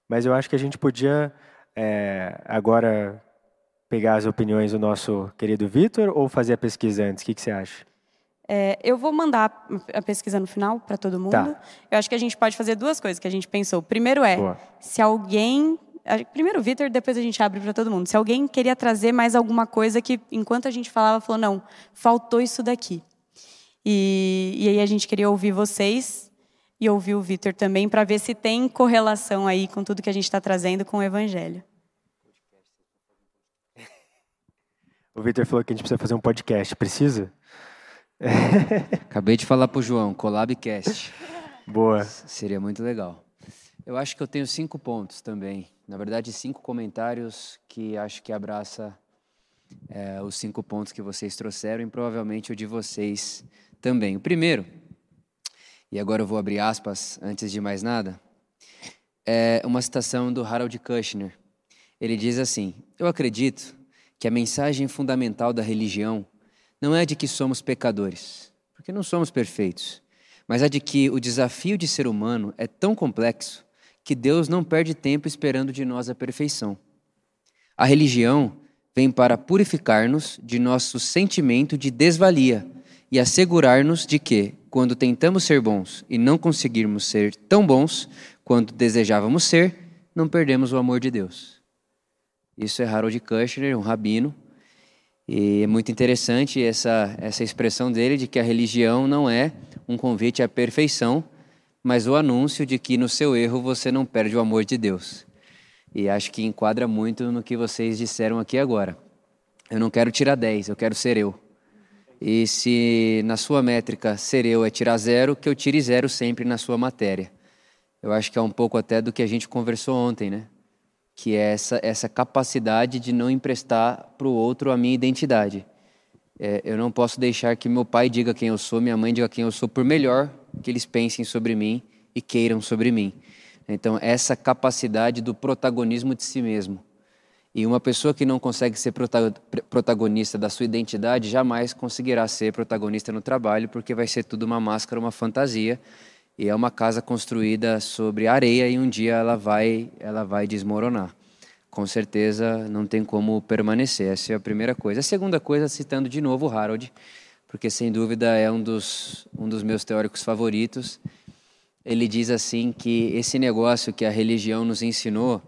Mas eu acho que a gente podia é, agora pegar as opiniões do nosso querido Vitor ou fazer a pesquisa antes? O que, que você acha? É, eu vou mandar a pesquisa no final para todo mundo. Tá. Eu acho que a gente pode fazer duas coisas que a gente pensou. Primeiro é, Boa. se alguém Primeiro o Vitor, depois a gente abre para todo mundo. Se alguém queria trazer mais alguma coisa que, enquanto a gente falava, falou: não, faltou isso daqui. E, e aí a gente queria ouvir vocês e ouvir o Vitor também para ver se tem correlação aí com tudo que a gente está trazendo com o Evangelho. O Vitor falou que a gente precisa fazer um podcast. Precisa? Acabei de falar para o João, Collabcast. Boa. Seria muito legal. Eu acho que eu tenho cinco pontos também. Na verdade, cinco comentários que acho que abraça é, os cinco pontos que vocês trouxeram e provavelmente o de vocês também. O primeiro, e agora eu vou abrir aspas antes de mais nada, é uma citação do Harold Kushner. Ele diz assim: Eu acredito que a mensagem fundamental da religião não é de que somos pecadores, porque não somos perfeitos, mas a de que o desafio de ser humano é tão complexo que Deus não perde tempo esperando de nós a perfeição. A religião vem para purificar-nos de nosso sentimento de desvalia e assegurar-nos de que, quando tentamos ser bons e não conseguirmos ser tão bons quanto desejávamos ser, não perdemos o amor de Deus. Isso é Harold Kushner, um rabino, e é muito interessante essa, essa expressão dele de que a religião não é um convite à perfeição, mas o anúncio de que no seu erro você não perde o amor de Deus. E acho que enquadra muito no que vocês disseram aqui agora. Eu não quero tirar 10, eu quero ser eu. E se na sua métrica ser eu é tirar zero, que eu tire zero sempre na sua matéria. Eu acho que é um pouco até do que a gente conversou ontem, né? Que é essa, essa capacidade de não emprestar para o outro a minha identidade. É, eu não posso deixar que meu pai diga quem eu sou, minha mãe diga quem eu sou, por melhor que eles pensem sobre mim e queiram sobre mim. Então, essa capacidade do protagonismo de si mesmo. E uma pessoa que não consegue ser protagonista da sua identidade jamais conseguirá ser protagonista no trabalho, porque vai ser tudo uma máscara, uma fantasia e é uma casa construída sobre areia e um dia ela vai, ela vai desmoronar. Com certeza não tem como permanecer. Essa é a primeira coisa. A segunda coisa, citando de novo o Harold, porque sem dúvida é um dos, um dos meus teóricos favoritos. Ele diz assim que esse negócio que a religião nos ensinou,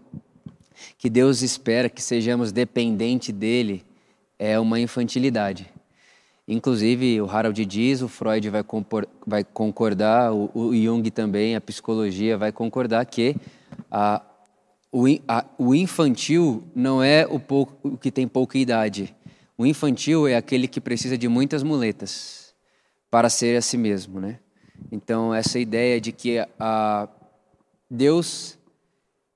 que Deus espera que sejamos dependentes dele, é uma infantilidade. Inclusive, o Harold diz, o Freud vai, compor, vai concordar, o, o, Jung também, a psicologia vai concordar que a, o, a, o infantil não é o, pouco, o que tem pouca idade. O infantil é aquele que precisa de muitas muletas para ser a si mesmo, né? Então, essa ideia de que a Deus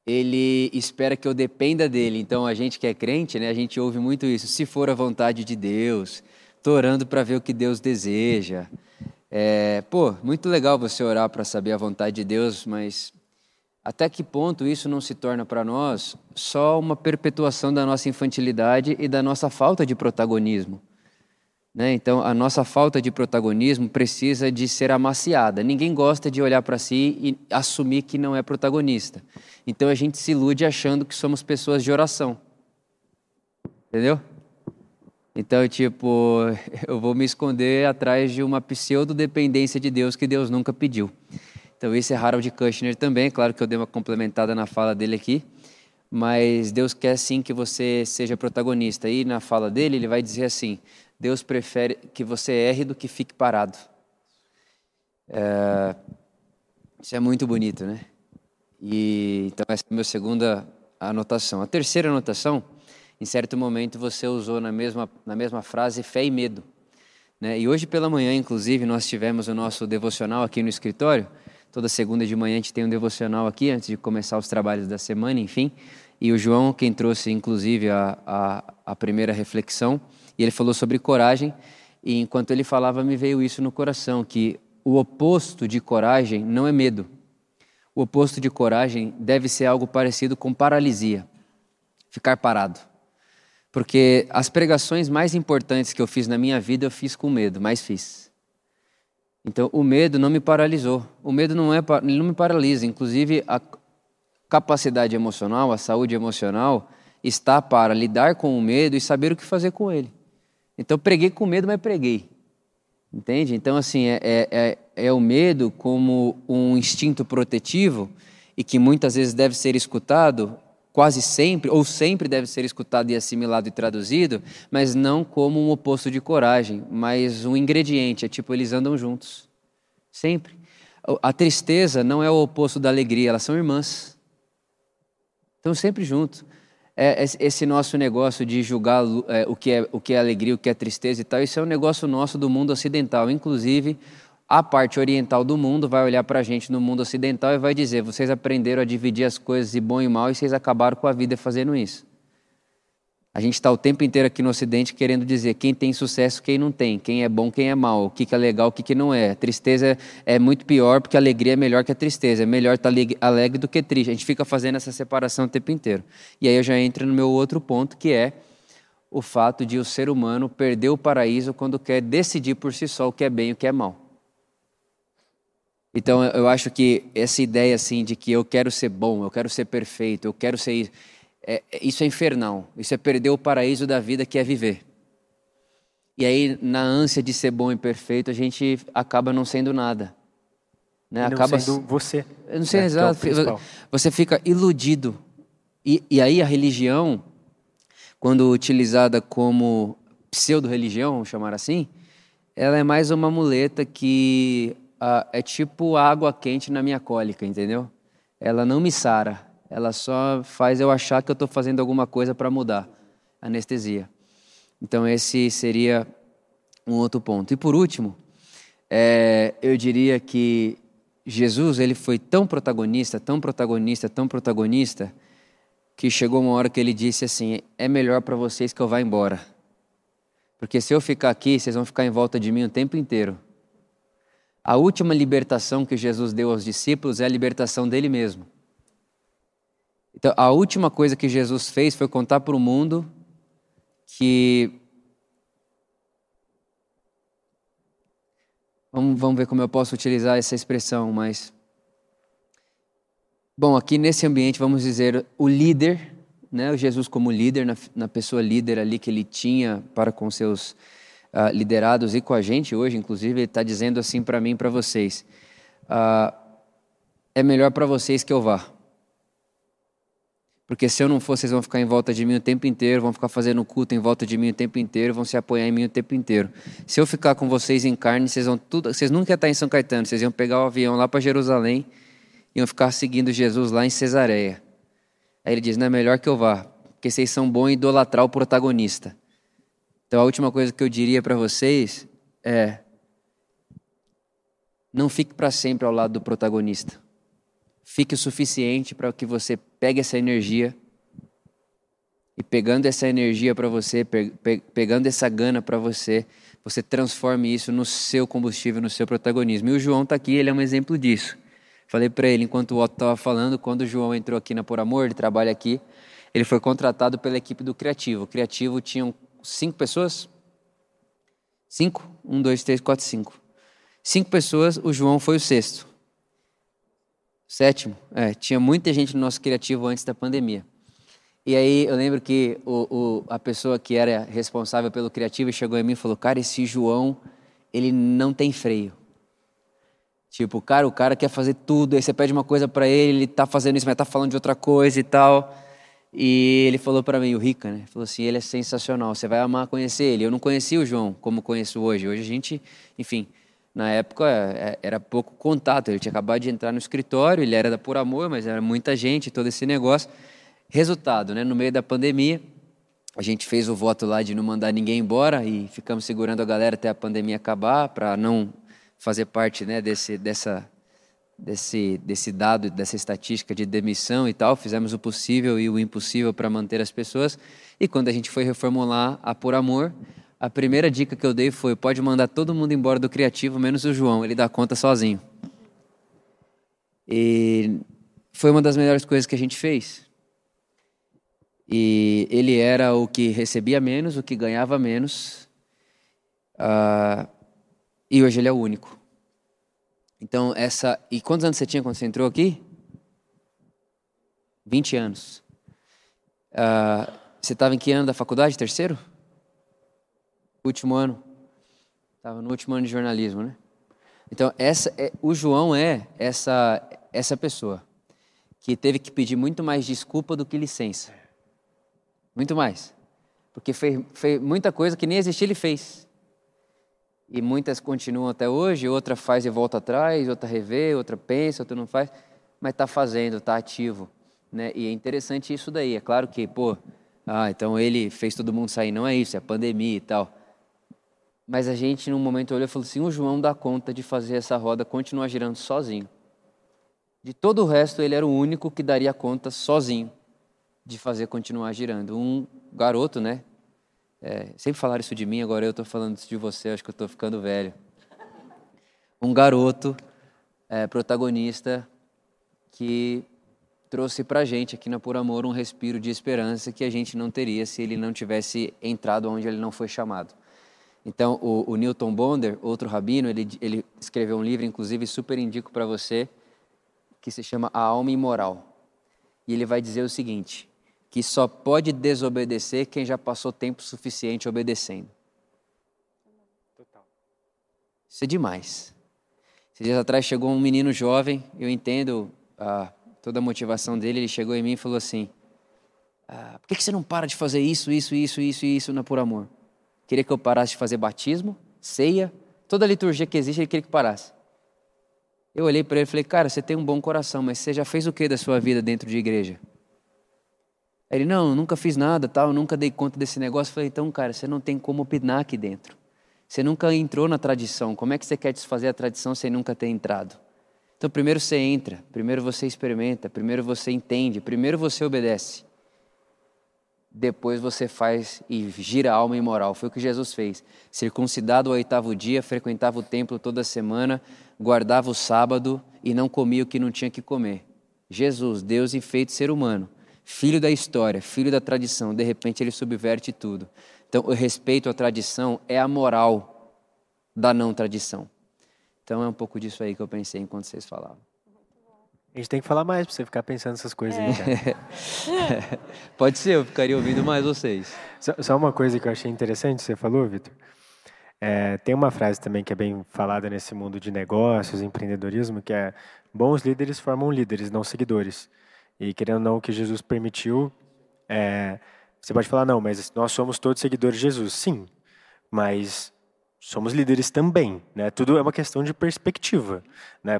ele espera que eu dependa dele. Então, a gente que é crente, né, a gente ouve muito isso. Se for a vontade de Deus, Estou orando para ver o que Deus deseja. É, pô, muito legal você orar para saber a vontade de Deus, mas até que ponto isso não se torna para nós só uma perpetuação da nossa infantilidade e da nossa falta de protagonismo? Né? Então, a nossa falta de protagonismo precisa de ser amaciada. Ninguém gosta de olhar para si e assumir que não é protagonista. Então, a gente se ilude achando que somos pessoas de oração. Entendeu? Então, tipo, eu vou me esconder atrás de uma pseudo-dependência de Deus que Deus nunca pediu. Então, esse é Harold Kushner também, claro que eu dei uma complementada na fala dele aqui, mas Deus quer sim que você seja protagonista. E na fala dele, ele vai dizer assim: Deus prefere que você erre do que fique parado. É, isso é muito bonito, né? E, então, essa é a minha segunda anotação. A terceira anotação em certo momento você usou na mesma, na mesma frase fé e medo. Né? E hoje pela manhã, inclusive, nós tivemos o nosso devocional aqui no escritório. Toda segunda de manhã a gente tem um devocional aqui, antes de começar os trabalhos da semana, enfim. E o João, quem trouxe, inclusive, a, a, a primeira reflexão, e ele falou sobre coragem. E enquanto ele falava, me veio isso no coração, que o oposto de coragem não é medo. O oposto de coragem deve ser algo parecido com paralisia, ficar parado. Porque as pregações mais importantes que eu fiz na minha vida eu fiz com medo, mas fiz. Então o medo não me paralisou. O medo não é não me paralisa, inclusive a capacidade emocional, a saúde emocional está para lidar com o medo e saber o que fazer com ele. Então preguei com medo, mas preguei. Entende? Então assim é, é, é, é o medo como um instinto protetivo e que muitas vezes deve ser escutado quase sempre, ou sempre deve ser escutado e assimilado e traduzido, mas não como um oposto de coragem, mas um ingrediente, é tipo eles andam juntos. Sempre. A tristeza não é o oposto da alegria, elas são irmãs. Estão sempre juntos. É, esse nosso negócio de julgar é, o, que é, o que é alegria, o que é tristeza e tal, isso é um negócio nosso do mundo ocidental. Inclusive, a parte oriental do mundo vai olhar para a gente no mundo ocidental e vai dizer: vocês aprenderam a dividir as coisas de bom e mal e vocês acabaram com a vida fazendo isso. A gente está o tempo inteiro aqui no Ocidente querendo dizer quem tem sucesso, quem não tem, quem é bom, quem é mal, o que, é legal, o que, que não é. tristeza é muito pior porque a alegria é melhor que a tristeza. É melhor estar tá alegre do que triste. A gente fica fazendo essa separação o tempo inteiro. E aí eu já entro no meu outro ponto, que é o fato de o ser humano perder o paraíso quando quer decidir por si só o que é bem e o que é mal. Então eu acho que essa ideia assim de que eu quero ser bom, eu quero ser perfeito, eu quero ser isso, é, isso é infernal. Isso é perder o paraíso da vida que é viver. E aí, na ânsia de ser bom e perfeito, a gente acaba não sendo nada. Né? não acaba sendo você. Eu não sei né? exato. É você fica iludido. E, e aí a religião, quando utilizada como pseudo-religião, vamos chamar assim, ela é mais uma muleta que uh, é tipo água quente na minha cólica, entendeu? Ela não me sara, ela só faz eu achar que eu estou fazendo alguma coisa para mudar. Anestesia. Então, esse seria um outro ponto. E por último, é, eu diria que Jesus ele foi tão protagonista, tão protagonista, tão protagonista, que chegou uma hora que ele disse assim: é melhor para vocês que eu vá embora. Porque se eu ficar aqui, vocês vão ficar em volta de mim o tempo inteiro. A última libertação que Jesus deu aos discípulos é a libertação dele mesmo. Então, a última coisa que Jesus fez foi contar para o mundo que. Vamos, vamos ver como eu posso utilizar essa expressão, mas. Bom, aqui nesse ambiente, vamos dizer, o líder, né, o Jesus como líder, na, na pessoa líder ali que ele tinha para com seus uh, liderados e com a gente hoje, inclusive, ele está dizendo assim para mim e para vocês: uh, é melhor para vocês que eu vá. Porque se eu não for, vocês vão ficar em volta de mim o tempo inteiro, vão ficar fazendo culto em volta de mim o tempo inteiro, vão se apoiar em mim o tempo inteiro. Se eu ficar com vocês em carne, vocês vão tudo, vocês nunca estar em São Caetano, vocês iam pegar o avião lá para Jerusalém, iam ficar seguindo Jesus lá em Cesareia. Aí ele diz: "Não é melhor que eu vá, porque vocês são bons em idolatrar o protagonista". Então a última coisa que eu diria para vocês é: não fique para sempre ao lado do protagonista fique o suficiente para que você pegue essa energia e pegando essa energia para você, pe pe pegando essa gana para você, você transforme isso no seu combustível, no seu protagonismo. E o João está aqui, ele é um exemplo disso. Falei para ele, enquanto o Otto estava falando, quando o João entrou aqui na Por Amor, ele trabalha aqui, ele foi contratado pela equipe do Criativo. O Criativo tinha cinco pessoas? Cinco? Um, dois, três, quatro, cinco. Cinco pessoas, o João foi o sexto. Sétimo, é, tinha muita gente no nosso criativo antes da pandemia. E aí eu lembro que o, o, a pessoa que era responsável pelo criativo chegou em mim e falou: Cara, esse João, ele não tem freio. Tipo, cara, o cara quer fazer tudo, aí você pede uma coisa para ele, ele tá fazendo isso, mas tá falando de outra coisa e tal. E ele falou para mim, o Rica, né? Falou assim: ele é sensacional, você vai amar conhecer ele. Eu não conhecia o João como conheço hoje. Hoje a gente, enfim, na época é, era pouco contato, ele tinha acabado de entrar no escritório, ele era da Por Amor, mas era muita gente, todo esse negócio. Resultado, né, no meio da pandemia, a gente fez o voto lá de não mandar ninguém embora e ficamos segurando a galera até a pandemia acabar para não fazer parte né, desse, dessa, desse, desse dado, dessa estatística de demissão e tal. Fizemos o possível e o impossível para manter as pessoas. E quando a gente foi reformular a Por Amor, a primeira dica que eu dei foi: pode mandar todo mundo embora do criativo, menos o João, ele dá conta sozinho. E foi uma das melhores coisas que a gente fez. E ele era o que recebia menos, o que ganhava menos. Uh, e hoje ele é o único. Então, essa. E quantos anos você tinha quando você entrou aqui? 20 anos. Uh, você estava em que ano da faculdade? Terceiro? último ano. Estava no último ano de jornalismo, né? Então, essa é, o João é essa, essa pessoa que teve que pedir muito mais desculpa do que licença. Muito mais. Porque fez, fez muita coisa que nem existia, ele fez. E muitas continuam até hoje, outra faz e volta atrás, outra revê, outra pensa, outra não faz, mas está fazendo, está ativo. Né? E é interessante isso daí. É claro que, pô, ah, então ele fez todo mundo sair. Não é isso, é pandemia e tal. Mas a gente, num momento, olhou e falou assim: o João dá conta de fazer essa roda continuar girando sozinho. De todo o resto, ele era o único que daria conta sozinho de fazer continuar girando. Um garoto, né? É, sempre falaram isso de mim, agora eu estou falando isso de você, acho que eu estou ficando velho. Um garoto é, protagonista que trouxe para a gente aqui na Por Amor um respiro de esperança que a gente não teria se ele não tivesse entrado onde ele não foi chamado. Então, o, o Newton Bonder, outro rabino, ele, ele escreveu um livro, inclusive super indico para você, que se chama A Alma Imoral. E ele vai dizer o seguinte: que só pode desobedecer quem já passou tempo suficiente obedecendo. Isso é demais. Esses dias atrás chegou um menino jovem, eu entendo ah, toda a motivação dele, ele chegou em mim e falou assim: ah, por que, que você não para de fazer isso, isso, isso, isso e isso na Por Amor? Queria que eu parasse de fazer batismo, ceia, toda a liturgia que existe, ele queria que parasse. Eu olhei para ele e falei: cara, você tem um bom coração, mas você já fez o que da sua vida dentro de igreja? Ele, não, nunca fiz nada, tal, nunca dei conta desse negócio. Eu falei, então, cara, você não tem como opinar aqui dentro. Você nunca entrou na tradição. Como é que você quer desfazer a tradição sem nunca ter entrado? Então, primeiro você entra, primeiro você experimenta, primeiro você entende, primeiro você obedece. Depois você faz e gira alma imoral. Foi o que Jesus fez. Circuncidado ao oitavo dia, frequentava o templo toda semana, guardava o sábado e não comia o que não tinha que comer. Jesus, Deus e feito ser humano, filho da história, filho da tradição, de repente ele subverte tudo. Então, o respeito à tradição é a moral da não tradição. Então, é um pouco disso aí que eu pensei enquanto vocês falavam. A gente tem que falar mais para você ficar pensando nessas coisas aí, cara. Pode ser, eu ficaria ouvindo mais vocês. Só, só uma coisa que eu achei interessante, você falou, Vitor. É, tem uma frase também que é bem falada nesse mundo de negócios, empreendedorismo, que é bons líderes formam líderes, não seguidores. E querendo ou não, o que Jesus permitiu é, você pode falar, não, mas nós somos todos seguidores de Jesus. Sim, mas somos líderes também. Né? Tudo é uma questão de perspectiva. Né?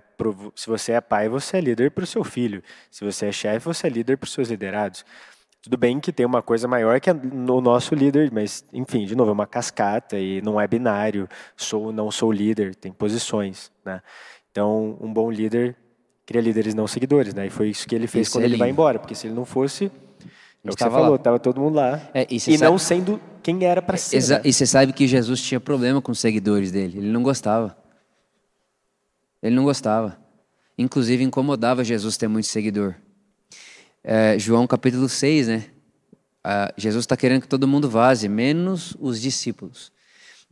Se você é pai, você é líder para o seu filho. Se você é chefe, você é líder para os seus liderados. Tudo bem que tem uma coisa maior que é o nosso líder, mas, enfim, de novo, é uma cascata e não é binário. Sou ou não sou líder, tem posições. Né? Então, um bom líder cria líderes não seguidores. Né? E foi isso que ele fez isso quando é ele vai embora, porque se ele não fosse, é o que você falou, lá. tava todo mundo lá. É, e, e não sendo quem era para ser. Exa né? E você sabe que Jesus tinha problema com os seguidores dele. Ele não gostava. Ele não gostava. Inclusive incomodava Jesus ter muito seguidor. É, João capítulo 6, né? Ah, Jesus está querendo que todo mundo vaze, menos os discípulos.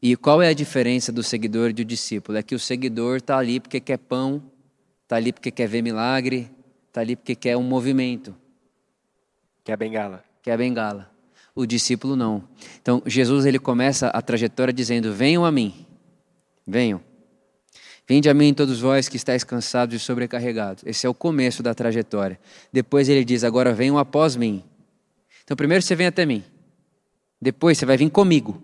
E qual é a diferença do seguidor e do discípulo? É que o seguidor está ali porque quer pão, está ali porque quer ver milagre, está ali porque quer um movimento. Que é a bengala. Que é a bengala. O discípulo não. Então, Jesus ele começa a trajetória dizendo: Venham a mim. Venham. Vinde a mim todos vós que estáis cansados e sobrecarregados. Esse é o começo da trajetória. Depois ele diz: Agora venham após mim. Então, primeiro você vem até mim. Depois você vai vir comigo.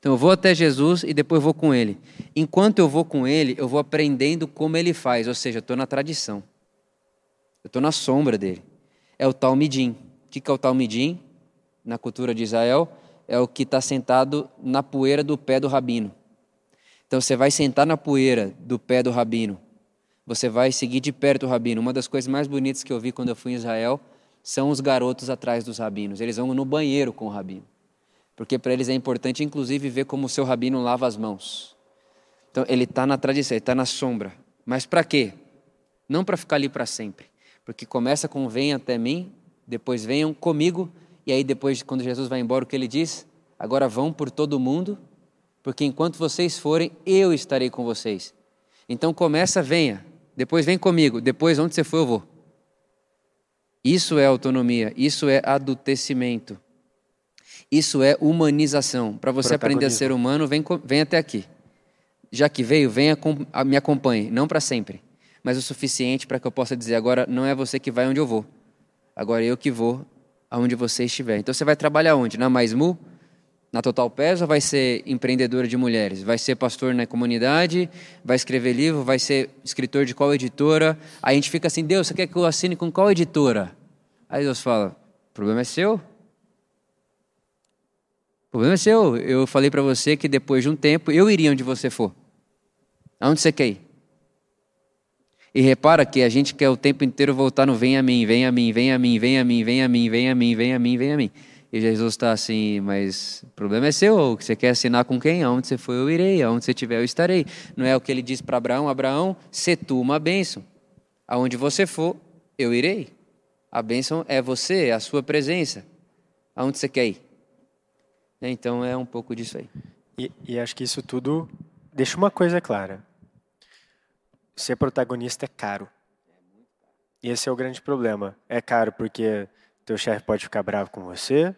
Então eu vou até Jesus e depois vou com ele. Enquanto eu vou com ele, eu vou aprendendo como ele faz, ou seja, eu estou na tradição. Eu estou na sombra dele é o Talmidim. O que é o Talmidim? Na cultura de Israel, é o que está sentado na poeira do pé do rabino. Então você vai sentar na poeira do pé do rabino. Você vai seguir de perto o rabino. Uma das coisas mais bonitas que eu vi quando eu fui em Israel são os garotos atrás dos rabinos. Eles vão no banheiro com o rabino. Porque para eles é importante, inclusive, ver como o seu rabino lava as mãos. Então ele está na tradição, ele está na sombra. Mas para quê? Não para ficar ali para sempre porque começa com venha até mim, depois venham comigo, e aí depois, quando Jesus vai embora, o que ele diz? Agora vão por todo o mundo, porque enquanto vocês forem, eu estarei com vocês. Então começa, venha, depois vem comigo, depois onde você for, eu vou. Isso é autonomia, isso é adultecimento. Isso é humanização. Para você aprender a ser humano, vem, vem até aqui. Já que veio, venha, me acompanhe, não para sempre mas o suficiente para que eu possa dizer: agora não é você que vai onde eu vou, agora é eu que vou aonde você estiver. Então você vai trabalhar onde? Na Maismu? Na Total Pes ou vai ser empreendedora de mulheres? Vai ser pastor na comunidade? Vai escrever livro? Vai ser escritor de qual editora? Aí a gente fica assim: Deus, você quer que eu assine com qual editora? Aí Deus fala: o problema é seu. O problema é seu. Eu falei para você que depois de um tempo eu iria onde você for. Aonde você quer ir? E repara que a gente quer o tempo inteiro voltar no vem a mim, vem a mim, vem a mim, vem a mim, vem a mim, vem a mim, vem a mim, vem a mim. E Jesus está assim, mas o problema é seu, ou você quer assinar com quem? Aonde você for, eu irei, aonde você estiver, eu estarei. Não é o que ele diz para Abraão, Abraão, se tu uma bênção. Aonde você for, eu irei. A bênção é você, a sua presença. Aonde você quer ir? Então é um pouco disso aí. E, e acho que isso tudo deixa uma coisa clara. Ser protagonista é caro. E esse é o grande problema. É caro porque teu chefe pode ficar bravo com você,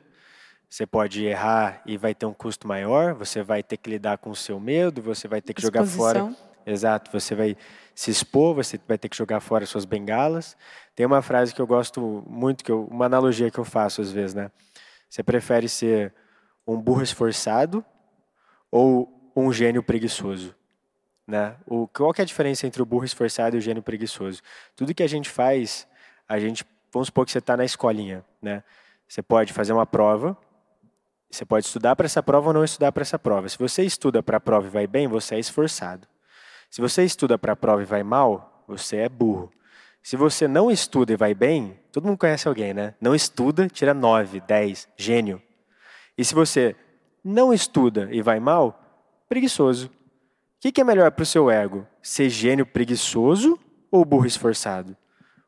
você pode errar e vai ter um custo maior, você vai ter que lidar com o seu medo, você vai ter que jogar fora. Exato, você vai se expor, você vai ter que jogar fora suas bengalas. Tem uma frase que eu gosto muito, que eu, uma analogia que eu faço às vezes, né? Você prefere ser um burro esforçado ou um gênio preguiçoso? Né? O, qual é a diferença entre o burro esforçado e o gênio preguiçoso? Tudo que a gente faz, a gente, vamos supor que você está na escolinha, né? Você pode fazer uma prova, você pode estudar para essa prova ou não estudar para essa prova. Se você estuda para a prova e vai bem, você é esforçado. Se você estuda para a prova e vai mal, você é burro. Se você não estuda e vai bem, todo mundo conhece alguém, né? Não estuda, tira 9, 10, gênio. E se você não estuda e vai mal, preguiçoso. O que é melhor para o seu ego? Ser gênio preguiçoso ou burro esforçado?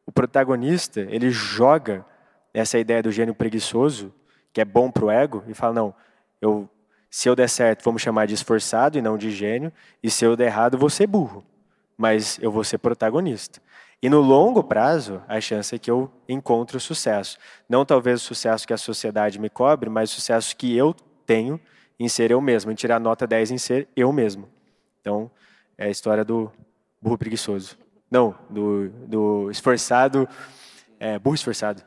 O protagonista, ele joga essa ideia do gênio preguiçoso, que é bom para o ego, e fala: não, eu, se eu der certo, vamos chamar de esforçado e não de gênio, e se eu der errado, vou ser burro, mas eu vou ser protagonista. E no longo prazo, a chance é que eu encontre o sucesso. Não talvez o sucesso que a sociedade me cobre, mas o sucesso que eu tenho em ser eu mesmo, em tirar nota 10 em ser eu mesmo. Então, é a história do burro preguiçoso. Não, do, do esforçado, é, burro esforçado.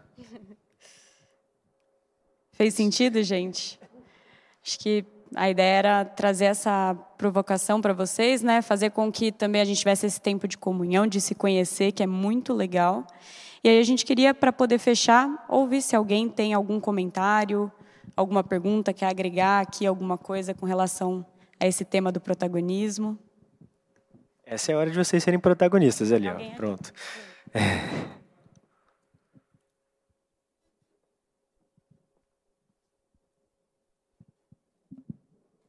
Fez sentido, gente? Acho que a ideia era trazer essa provocação para vocês, né? Fazer com que também a gente tivesse esse tempo de comunhão, de se conhecer, que é muito legal. E aí a gente queria, para poder fechar, ouvir se alguém tem algum comentário, alguma pergunta, quer agregar aqui alguma coisa com relação a esse tema do protagonismo. Essa é a hora de vocês serem protagonistas ali, ó. Pronto. É.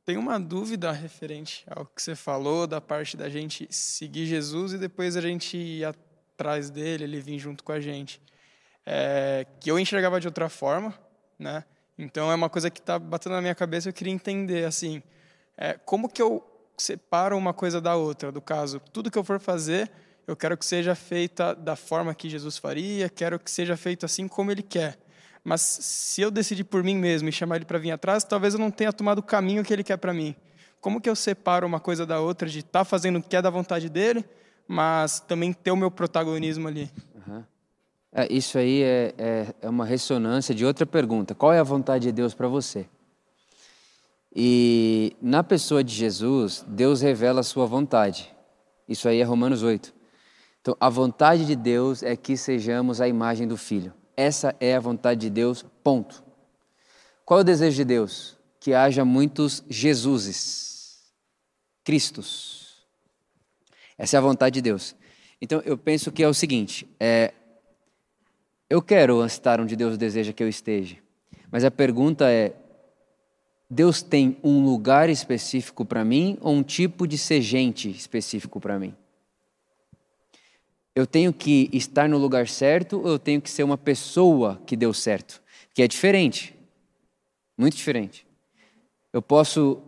Tem uma dúvida referente ao que você falou, da parte da gente seguir Jesus e depois a gente ir atrás dele, ele vir junto com a gente. É, que eu enxergava de outra forma, né? Então é uma coisa que está batendo na minha cabeça. Eu queria entender assim, é, como que eu separo uma coisa da outra. Do caso, tudo que eu for fazer, eu quero que seja feita da forma que Jesus faria, quero que seja feito assim como Ele quer. Mas se eu decidir por mim mesmo e chamar ele para vir atrás, talvez eu não tenha tomado o caminho que ele quer para mim. Como que eu separo uma coisa da outra de estar tá fazendo o que é da vontade dele, mas também ter o meu protagonismo ali? Uhum. É, isso aí é, é, é uma ressonância de outra pergunta. Qual é a vontade de Deus para você? E na pessoa de Jesus, Deus revela a sua vontade. Isso aí é Romanos 8. Então, a vontade de Deus é que sejamos a imagem do Filho. Essa é a vontade de Deus, ponto. Qual é o desejo de Deus? Que haja muitos Jesuses, Cristos. Essa é a vontade de Deus. Então eu penso que é o seguinte: é, eu quero estar onde Deus deseja que eu esteja, mas a pergunta é: Deus tem um lugar específico para mim ou um tipo de ser gente específico para mim? Eu tenho que estar no lugar certo ou eu tenho que ser uma pessoa que deu certo? Que é diferente. Muito diferente. Eu posso,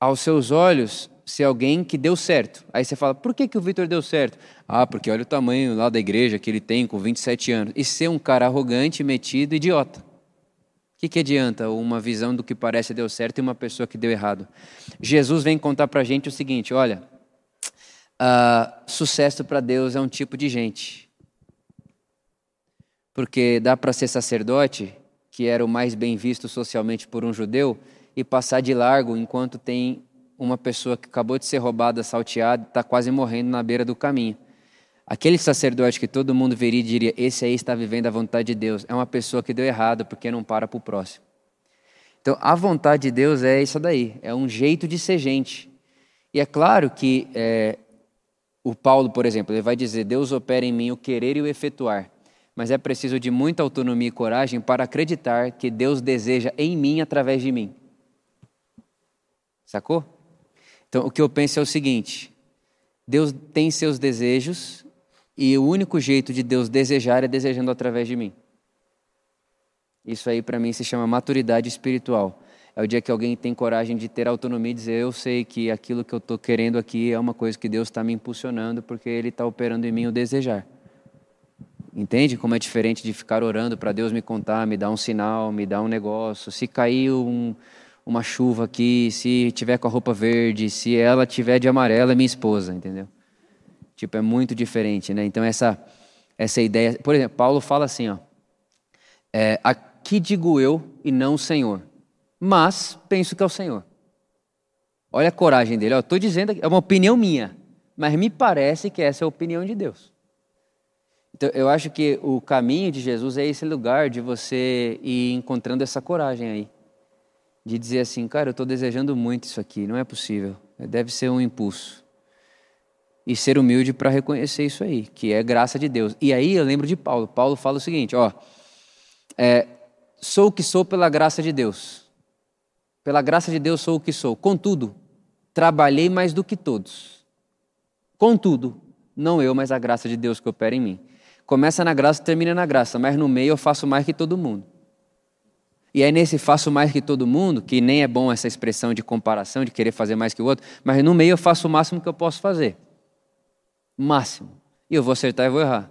aos seus olhos, ser alguém que deu certo. Aí você fala, por que, que o Vitor deu certo? Ah, porque olha o tamanho lá da igreja que ele tem com 27 anos. E ser um cara arrogante, metido, idiota. O que, que adianta uma visão do que parece deu certo e uma pessoa que deu errado? Jesus vem contar para a gente o seguinte: olha, uh, sucesso para Deus é um tipo de gente. Porque dá para ser sacerdote, que era o mais bem visto socialmente por um judeu, e passar de largo enquanto tem uma pessoa que acabou de ser roubada, salteada, está quase morrendo na beira do caminho. Aquele sacerdote que todo mundo veria e diria: esse aí está vivendo a vontade de Deus, é uma pessoa que deu errado porque não para para o próximo. Então, a vontade de Deus é isso daí, é um jeito de ser gente. E é claro que é, o Paulo, por exemplo, ele vai dizer: Deus opera em mim o querer e o efetuar. Mas é preciso de muita autonomia e coragem para acreditar que Deus deseja em mim através de mim. Sacou? Então, o que eu penso é o seguinte: Deus tem seus desejos e o único jeito de Deus desejar é desejando através de mim. Isso aí para mim se chama maturidade espiritual. É o dia que alguém tem coragem de ter autonomia e dizer: Eu sei que aquilo que eu estou querendo aqui é uma coisa que Deus está me impulsionando, porque Ele está operando em mim o desejar. Entende como é diferente de ficar orando para Deus me contar, me dar um sinal, me dar um negócio. Se cair um, uma chuva aqui, se tiver com a roupa verde, se ela tiver de amarelo, é minha esposa, entendeu? Tipo, é muito diferente, né? Então, essa, essa ideia. Por exemplo, Paulo fala assim, ó. É, aqui digo eu e não o Senhor, mas penso que é o Senhor. Olha a coragem dele. Estou dizendo, é uma opinião minha, mas me parece que essa é a opinião de Deus. Então, eu acho que o caminho de Jesus é esse lugar de você ir encontrando essa coragem aí. De dizer assim, cara, eu estou desejando muito isso aqui, não é possível. Deve ser um impulso e ser humilde para reconhecer isso aí, que é graça de Deus. E aí eu lembro de Paulo. Paulo fala o seguinte: ó, é, sou o que sou pela graça de Deus. Pela graça de Deus sou o que sou. Contudo, trabalhei mais do que todos. Contudo, não eu, mas a graça de Deus que opera em mim. Começa na graça termina na graça, mas no meio eu faço mais que todo mundo. E é nesse faço mais que todo mundo, que nem é bom essa expressão de comparação, de querer fazer mais que o outro, mas no meio eu faço o máximo que eu posso fazer máximo. E eu vou acertar e vou errar.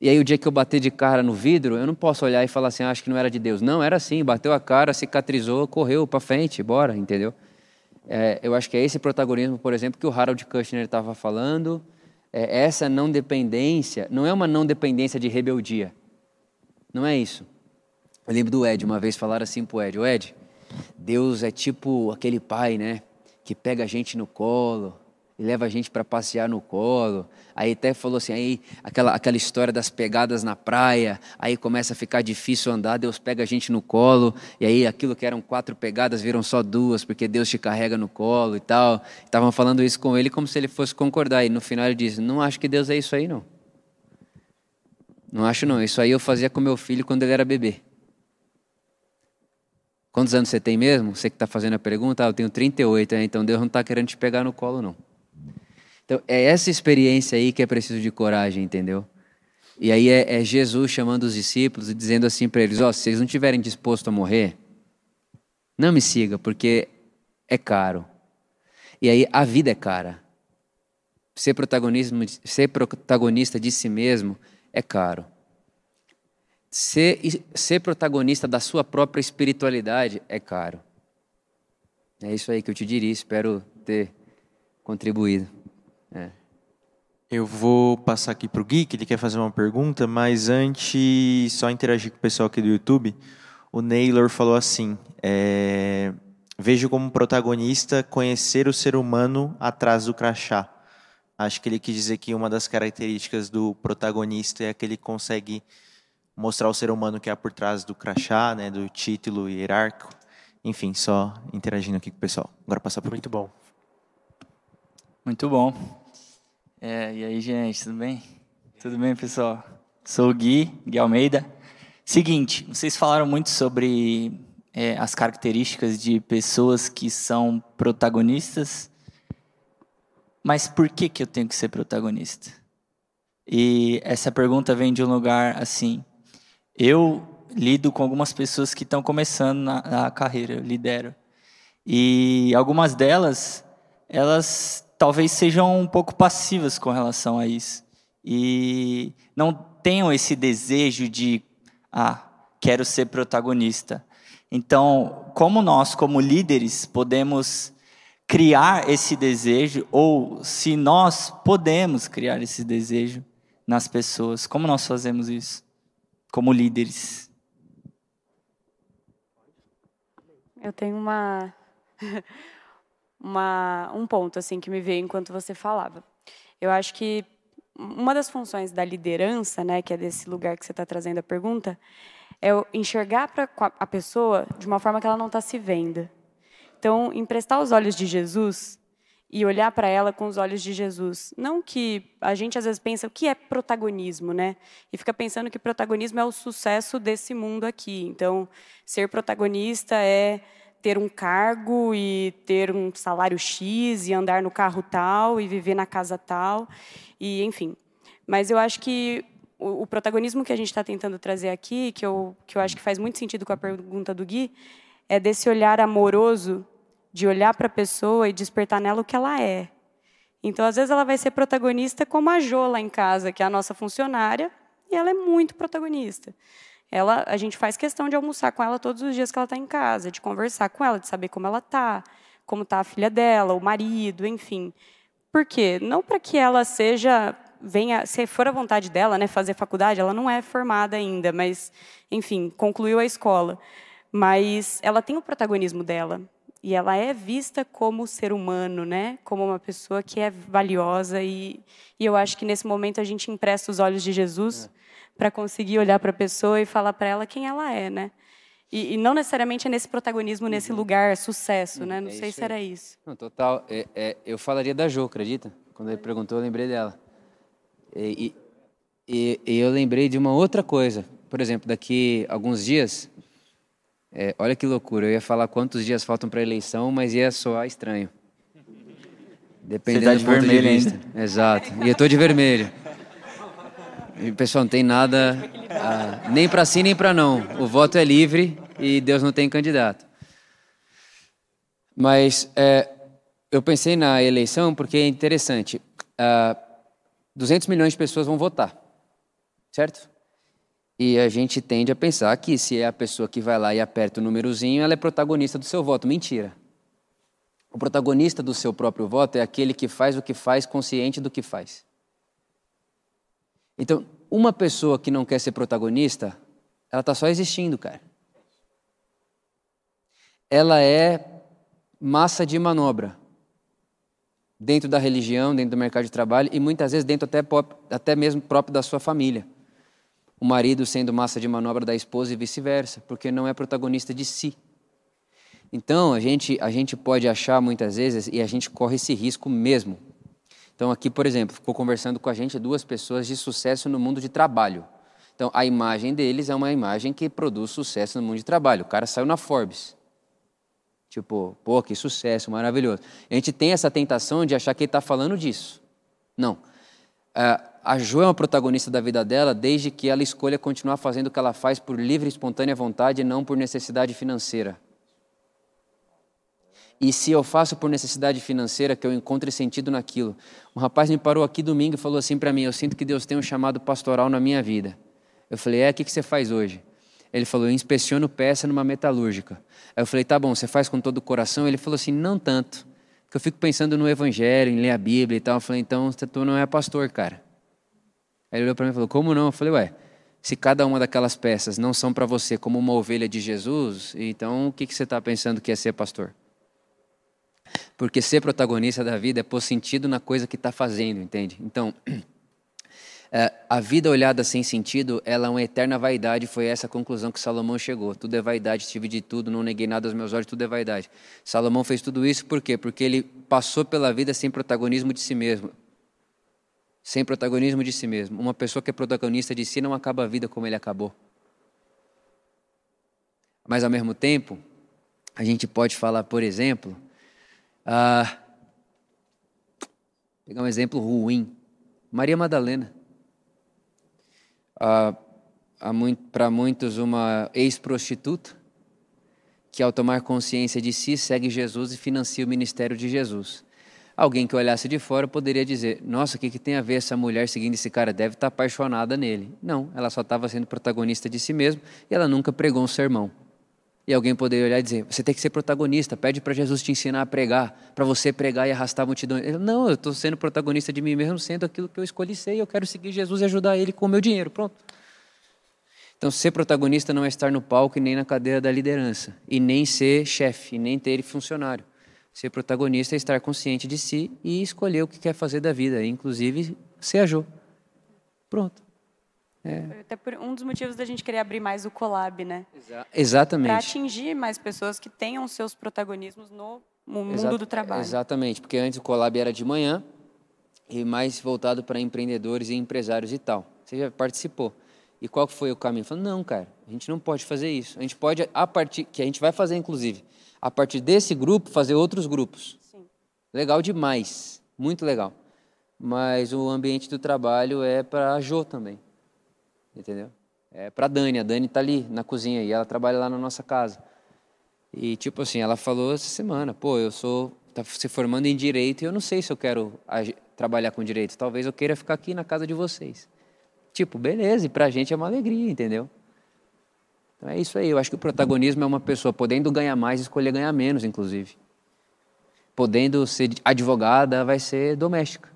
E aí o dia que eu bater de cara no vidro, eu não posso olhar e falar assim, ah, acho que não era de Deus. Não, era assim, bateu a cara, cicatrizou, correu para frente, bora, entendeu? É, eu acho que é esse protagonismo, por exemplo, que o Harold Kushner estava falando. É, essa não dependência, não é uma não dependência de rebeldia. Não é isso. Eu lembro do Ed, uma vez falaram assim pro Ed, o Ed, Deus é tipo aquele pai, né, que pega a gente no colo, e leva a gente para passear no colo. Aí até falou assim, aí aquela, aquela história das pegadas na praia, aí começa a ficar difícil andar, Deus pega a gente no colo, e aí aquilo que eram quatro pegadas viram só duas, porque Deus te carrega no colo e tal. Estavam falando isso com ele como se ele fosse concordar, e no final ele disse, não acho que Deus é isso aí não. Não acho não, isso aí eu fazia com meu filho quando ele era bebê. Quantos anos você tem mesmo? Você que está fazendo a pergunta, ah, eu tenho 38, né? então Deus não está querendo te pegar no colo não. Então, é essa experiência aí que é preciso de coragem, entendeu? E aí é, é Jesus chamando os discípulos e dizendo assim para eles: Ó, oh, se vocês não estiverem dispostos a morrer, não me siga, porque é caro. E aí a vida é cara. Ser, protagonismo, ser protagonista de si mesmo é caro. Ser, ser protagonista da sua própria espiritualidade é caro. É isso aí que eu te diria, espero ter contribuído. É. Eu vou passar aqui para o Gui, que ele quer fazer uma pergunta, mas antes, só interagir com o pessoal aqui do YouTube. O Naylor falou assim: é, Vejo como protagonista conhecer o ser humano atrás do crachá. Acho que ele quis dizer que uma das características do protagonista é que ele consegue mostrar o ser humano que há por trás do crachá, né, do título hierárquico. Enfim, só interagindo aqui com o pessoal. Agora passar para Muito bom. Muito bom. É, e aí, gente, tudo bem? Tudo bem, pessoal? Sou o Gui, Gui Almeida. Seguinte, vocês falaram muito sobre é, as características de pessoas que são protagonistas, mas por que, que eu tenho que ser protagonista? E essa pergunta vem de um lugar assim. Eu lido com algumas pessoas que estão começando na, na carreira, eu lidero. E algumas delas, elas talvez sejam um pouco passivas com relação a isso. E não tenham esse desejo de, ah, quero ser protagonista. Então, como nós, como líderes, podemos criar esse desejo, ou se nós podemos criar esse desejo nas pessoas, como nós fazemos isso, como líderes? Eu tenho uma uma, um ponto assim que me veio enquanto você falava. Eu acho que uma das funções da liderança, né, que é desse lugar que você está trazendo a pergunta, é enxergar para a pessoa de uma forma que ela não está se vendo. Então, emprestar os olhos de Jesus e olhar para ela com os olhos de Jesus. Não que a gente às vezes pensa o que é protagonismo, né? E fica pensando que protagonismo é o sucesso desse mundo aqui. Então, ser protagonista é ter um cargo e ter um salário X e andar no carro tal e viver na casa tal e enfim. Mas eu acho que o, o protagonismo que a gente está tentando trazer aqui, que eu que eu acho que faz muito sentido com a pergunta do Gui, é desse olhar amoroso de olhar para a pessoa e despertar nela o que ela é. Então, às vezes, ela vai ser protagonista como a Jo lá em casa, que é a nossa funcionária, e ela é muito protagonista. Ela, a gente faz questão de almoçar com ela todos os dias que ela está em casa, de conversar com ela, de saber como ela está, como está a filha dela, o marido, enfim. Por quê? Não para que ela seja venha, se for a vontade dela, né, fazer faculdade, ela não é formada ainda, mas enfim, concluiu a escola. Mas ela tem o protagonismo dela e ela é vista como ser humano, né? Como uma pessoa que é valiosa e, e eu acho que nesse momento a gente empresta os olhos de Jesus é. Para conseguir olhar para a pessoa e falar para ela quem ela é, né? E, e, não necessariamente é nesse protagonismo, uhum. nesse lugar, sucesso, né? Não é sei se era isso. Não, total. É, é, eu falaria da Jo, acredita? Quando ele perguntou, eu lembrei dela. E, e, e eu lembrei de uma outra coisa. Por exemplo, daqui a alguns dias, é, olha que loucura, eu ia falar quantos dias faltam para a eleição, mas ia soar estranho. Dependendo Você tá de do vermelho de vista. ainda. Exato. E eu tô de vermelho. Pessoal, não tem nada, ah, nem para sim nem para não. O voto é livre e Deus não tem candidato. Mas é, eu pensei na eleição porque é interessante. Ah, 200 milhões de pessoas vão votar, certo? E a gente tende a pensar que se é a pessoa que vai lá e aperta o númerozinho, ela é protagonista do seu voto. Mentira. O protagonista do seu próprio voto é aquele que faz o que faz consciente do que faz. Então, uma pessoa que não quer ser protagonista, ela está só existindo, cara. Ela é massa de manobra dentro da religião, dentro do mercado de trabalho e muitas vezes dentro até, até mesmo próprio da sua família o marido sendo massa de manobra da esposa e vice-versa, porque não é protagonista de si. Então, a gente, a gente pode achar muitas vezes, e a gente corre esse risco mesmo. Então, aqui, por exemplo, ficou conversando com a gente duas pessoas de sucesso no mundo de trabalho. Então, a imagem deles é uma imagem que produz sucesso no mundo de trabalho. O cara saiu na Forbes. Tipo, pô, que sucesso, maravilhoso. A gente tem essa tentação de achar que ele está falando disso. Não. Uh, a Jo é uma protagonista da vida dela desde que ela escolha continuar fazendo o que ela faz por livre e espontânea vontade e não por necessidade financeira. E se eu faço por necessidade financeira, que eu encontre sentido naquilo. Um rapaz me parou aqui domingo e falou assim para mim: Eu sinto que Deus tem um chamado pastoral na minha vida. Eu falei: É, o que você faz hoje? Ele falou: Eu inspeciono peça numa metalúrgica. Aí eu falei: Tá bom, você faz com todo o coração? Ele falou assim: Não tanto. Porque eu fico pensando no evangelho, em ler a Bíblia e tal. Eu falei: Então, tu não é pastor, cara. Aí ele olhou para mim e falou: Como não? Eu falei: Ué, se cada uma daquelas peças não são para você como uma ovelha de Jesus, então o que, que você está pensando que é ser pastor? Porque ser protagonista da vida é pôr sentido na coisa que está fazendo, entende? Então, é, a vida olhada sem sentido, ela é uma eterna vaidade, foi essa a conclusão que Salomão chegou. Tudo é vaidade, tive de tudo, não neguei nada aos meus olhos, tudo é vaidade. Salomão fez tudo isso por quê? Porque ele passou pela vida sem protagonismo de si mesmo sem protagonismo de si mesmo. Uma pessoa que é protagonista de si não acaba a vida como ele acabou. Mas ao mesmo tempo, a gente pode falar, por exemplo, ah, pegar um exemplo ruim, Maria Madalena. Ah, Para muitos, uma ex-prostituta que, ao tomar consciência de si, segue Jesus e financia o ministério de Jesus. Alguém que olhasse de fora poderia dizer: Nossa, o que, que tem a ver essa mulher seguindo esse cara? Deve estar apaixonada nele. Não, ela só estava sendo protagonista de si mesma e ela nunca pregou um sermão. E alguém poderia olhar e dizer: Você tem que ser protagonista, pede para Jesus te ensinar a pregar, para você pregar e arrastar a multidão. Ele, não, eu estou sendo protagonista de mim mesmo, sendo aquilo que eu escolhi ser, e eu quero seguir Jesus e ajudar ele com o meu dinheiro. Pronto. Então, ser protagonista não é estar no palco e nem na cadeira da liderança, e nem ser chefe, e nem ter funcionário. Ser protagonista é estar consciente de si e escolher o que quer fazer da vida, inclusive ser a Pronto. É. Até por um dos motivos da gente querer abrir mais o collab, né? Exa exatamente. Para atingir mais pessoas que tenham seus protagonismos no mundo Exa do trabalho. Exatamente, porque antes o collab era de manhã e mais voltado para empreendedores e empresários e tal. Você já participou. E qual foi o caminho? Falando, não, cara, a gente não pode fazer isso. A gente pode, a partir, que a gente vai fazer, inclusive, a partir desse grupo, fazer outros grupos. Sim. Legal demais, muito legal. Mas o ambiente do trabalho é para a Jo também, entendeu? É para Dani, a Dani está ali na cozinha e ela trabalha lá na nossa casa. E, tipo assim, ela falou essa semana, pô, eu sou, tá se formando em Direito e eu não sei se eu quero trabalhar com Direito. Talvez eu queira ficar aqui na casa de vocês. Tipo, beleza, e pra gente é uma alegria, entendeu? Então é isso aí, eu acho que o protagonismo é uma pessoa podendo ganhar mais, escolher ganhar menos, inclusive. Podendo ser advogada, vai ser doméstica.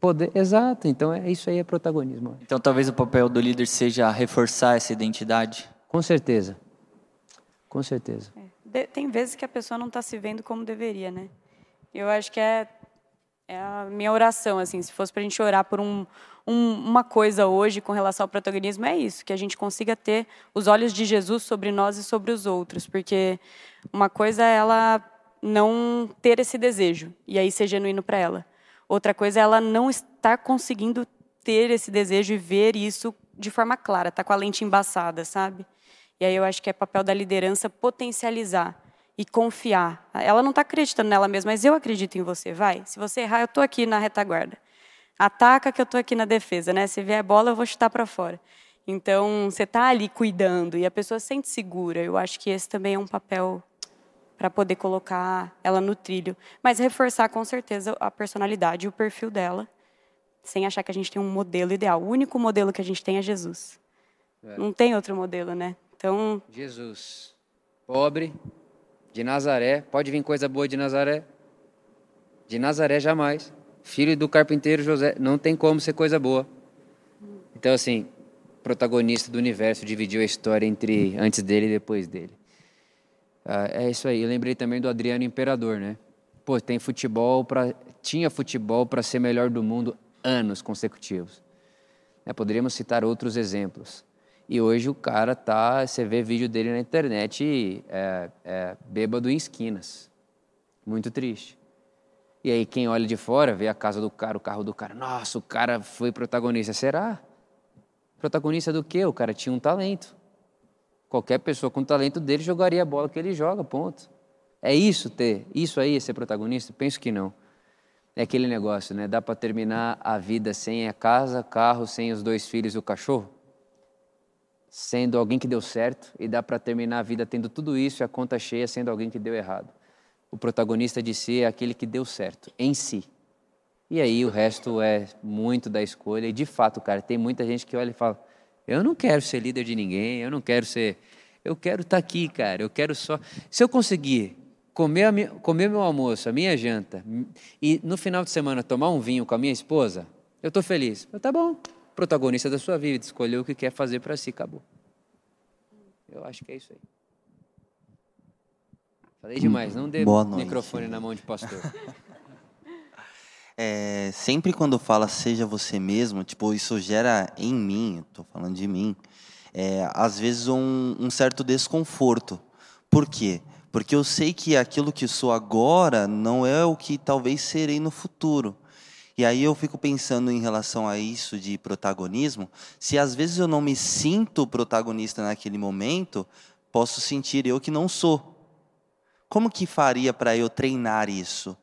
Poder, exato, então é isso aí é protagonismo. Então talvez o papel do líder seja reforçar essa identidade. Com certeza, com certeza. É. Tem vezes que a pessoa não está se vendo como deveria, né? Eu acho que é, é a minha oração, assim, se fosse para a gente orar por um, um, uma coisa hoje com relação ao protagonismo, é isso, que a gente consiga ter os olhos de Jesus sobre nós e sobre os outros, porque uma coisa é ela não ter esse desejo, e aí ser genuíno para ela. Outra coisa é ela não estar conseguindo ter esse desejo e ver isso de forma clara, tá com a lente embaçada, sabe? E aí eu acho que é papel da liderança potencializar e confiar. Ela não está acreditando nela mesma, mas eu acredito em você, vai. Se você errar, eu estou aqui na retaguarda. Ataca que eu estou aqui na defesa, né? Se vier bola, eu vou chutar para fora. Então, você está ali cuidando e a pessoa se sente segura. Eu acho que esse também é um papel para poder colocar ela no trilho. Mas reforçar com certeza a personalidade e o perfil dela, sem achar que a gente tem um modelo ideal. O único modelo que a gente tem é Jesus. É. Não tem outro modelo, né? Então. Jesus. Pobre, de Nazaré. Pode vir coisa boa de Nazaré? De Nazaré jamais. Filho do carpinteiro José. Não tem como ser coisa boa. Então, assim, protagonista do universo dividiu a história entre antes dele e depois dele. Ah, é isso aí. Eu lembrei também do Adriano Imperador, né? Pô, tem futebol para tinha futebol para ser melhor do mundo anos consecutivos. É, poderíamos citar outros exemplos. E hoje o cara tá, você vê vídeo dele na internet é, é, bêbado em esquinas. Muito triste. E aí quem olha de fora vê a casa do cara, o carro do cara. Nossa, o cara foi protagonista. Será? Protagonista do quê? O cara tinha um talento. Qualquer pessoa com talento dele jogaria a bola que ele joga, ponto. É isso ter, isso aí é ser protagonista? Penso que não. É aquele negócio, né? Dá para terminar a vida sem a casa, carro, sem os dois filhos e o cachorro? Sendo alguém que deu certo, e dá para terminar a vida tendo tudo isso e a conta cheia sendo alguém que deu errado. O protagonista de si é aquele que deu certo, em si. E aí o resto é muito da escolha. E de fato, cara, tem muita gente que olha e fala: eu não quero ser líder de ninguém, eu não quero ser. Eu quero estar tá aqui, cara. Eu quero só. Se eu conseguir comer, minha, comer meu almoço, a minha janta, e no final de semana tomar um vinho com a minha esposa, eu estou feliz. Eu, tá bom. Protagonista da sua vida, escolheu o que quer fazer para si, acabou. Eu acho que é isso aí. Falei demais, não dê microfone na mão de pastor. É, sempre quando fala seja você mesmo, tipo, isso gera em mim, estou falando de mim, é, às vezes um, um, certo desconforto. Por quê? Porque eu sei que aquilo que sou agora não é o que talvez serei no futuro. E aí eu fico pensando em relação a isso de protagonismo, se às vezes eu não me sinto protagonista naquele momento, posso sentir eu que não sou. Como que faria para eu treinar isso?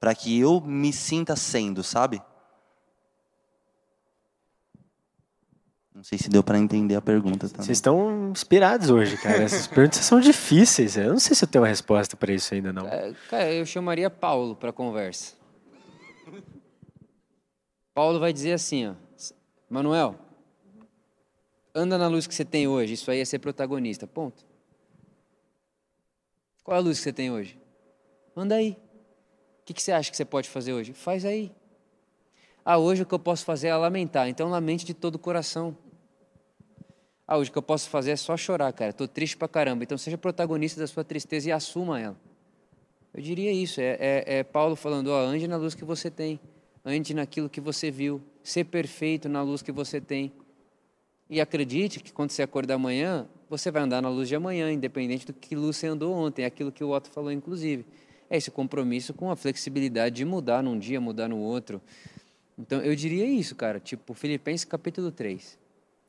Para que eu me sinta sendo, sabe? Não sei se deu para entender a pergunta também. Vocês estão inspirados hoje, cara. Essas perguntas são difíceis. Eu não sei se eu tenho uma resposta para isso ainda não. É, cara, eu chamaria Paulo para conversa. Paulo vai dizer assim, ó, Manuel, anda na luz que você tem hoje. Isso aí é ser protagonista. Ponto. Qual é a luz que você tem hoje? Anda aí que, que você acha que você pode fazer hoje? Faz aí. Ah, hoje o que eu posso fazer é lamentar. Então lamente de todo o coração. Ah, hoje o que eu posso fazer é só chorar, cara. Estou triste pra caramba. Então seja protagonista da sua tristeza e assuma ela. Eu diria isso. É, é, é Paulo falando: ó, ande na luz que você tem. Ande naquilo que você viu. Ser perfeito na luz que você tem. E acredite que quando você acordar amanhã, você vai andar na luz de amanhã, independente do que luz você andou ontem. É aquilo que o Otto falou, inclusive é esse compromisso com a flexibilidade de mudar num dia, mudar no outro. Então, eu diria isso, cara. Tipo, Filipenses capítulo 3.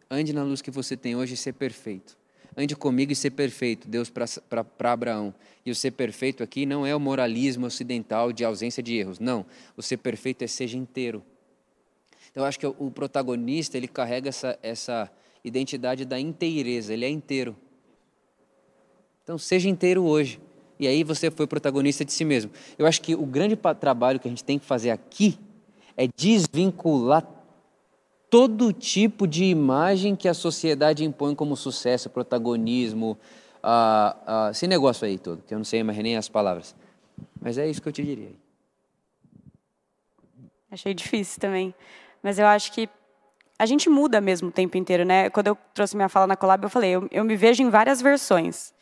Ande na luz que você tem hoje e ser perfeito. Ande comigo e ser perfeito, Deus para Abraão. E o ser perfeito aqui não é o moralismo ocidental de ausência de erros. Não. O ser perfeito é seja inteiro. Então, eu acho que o protagonista, ele carrega essa, essa identidade da inteireza. Ele é inteiro. Então, seja inteiro hoje. E aí você foi protagonista de si mesmo. Eu acho que o grande trabalho que a gente tem que fazer aqui é desvincular todo tipo de imagem que a sociedade impõe como sucesso, protagonismo, esse negócio aí todo, que eu não sei mais nem as palavras. Mas é isso que eu te diria. Achei difícil também. Mas eu acho que a gente muda mesmo o tempo inteiro, né? Quando eu trouxe minha fala na Collab, eu falei, eu, eu me vejo em várias versões.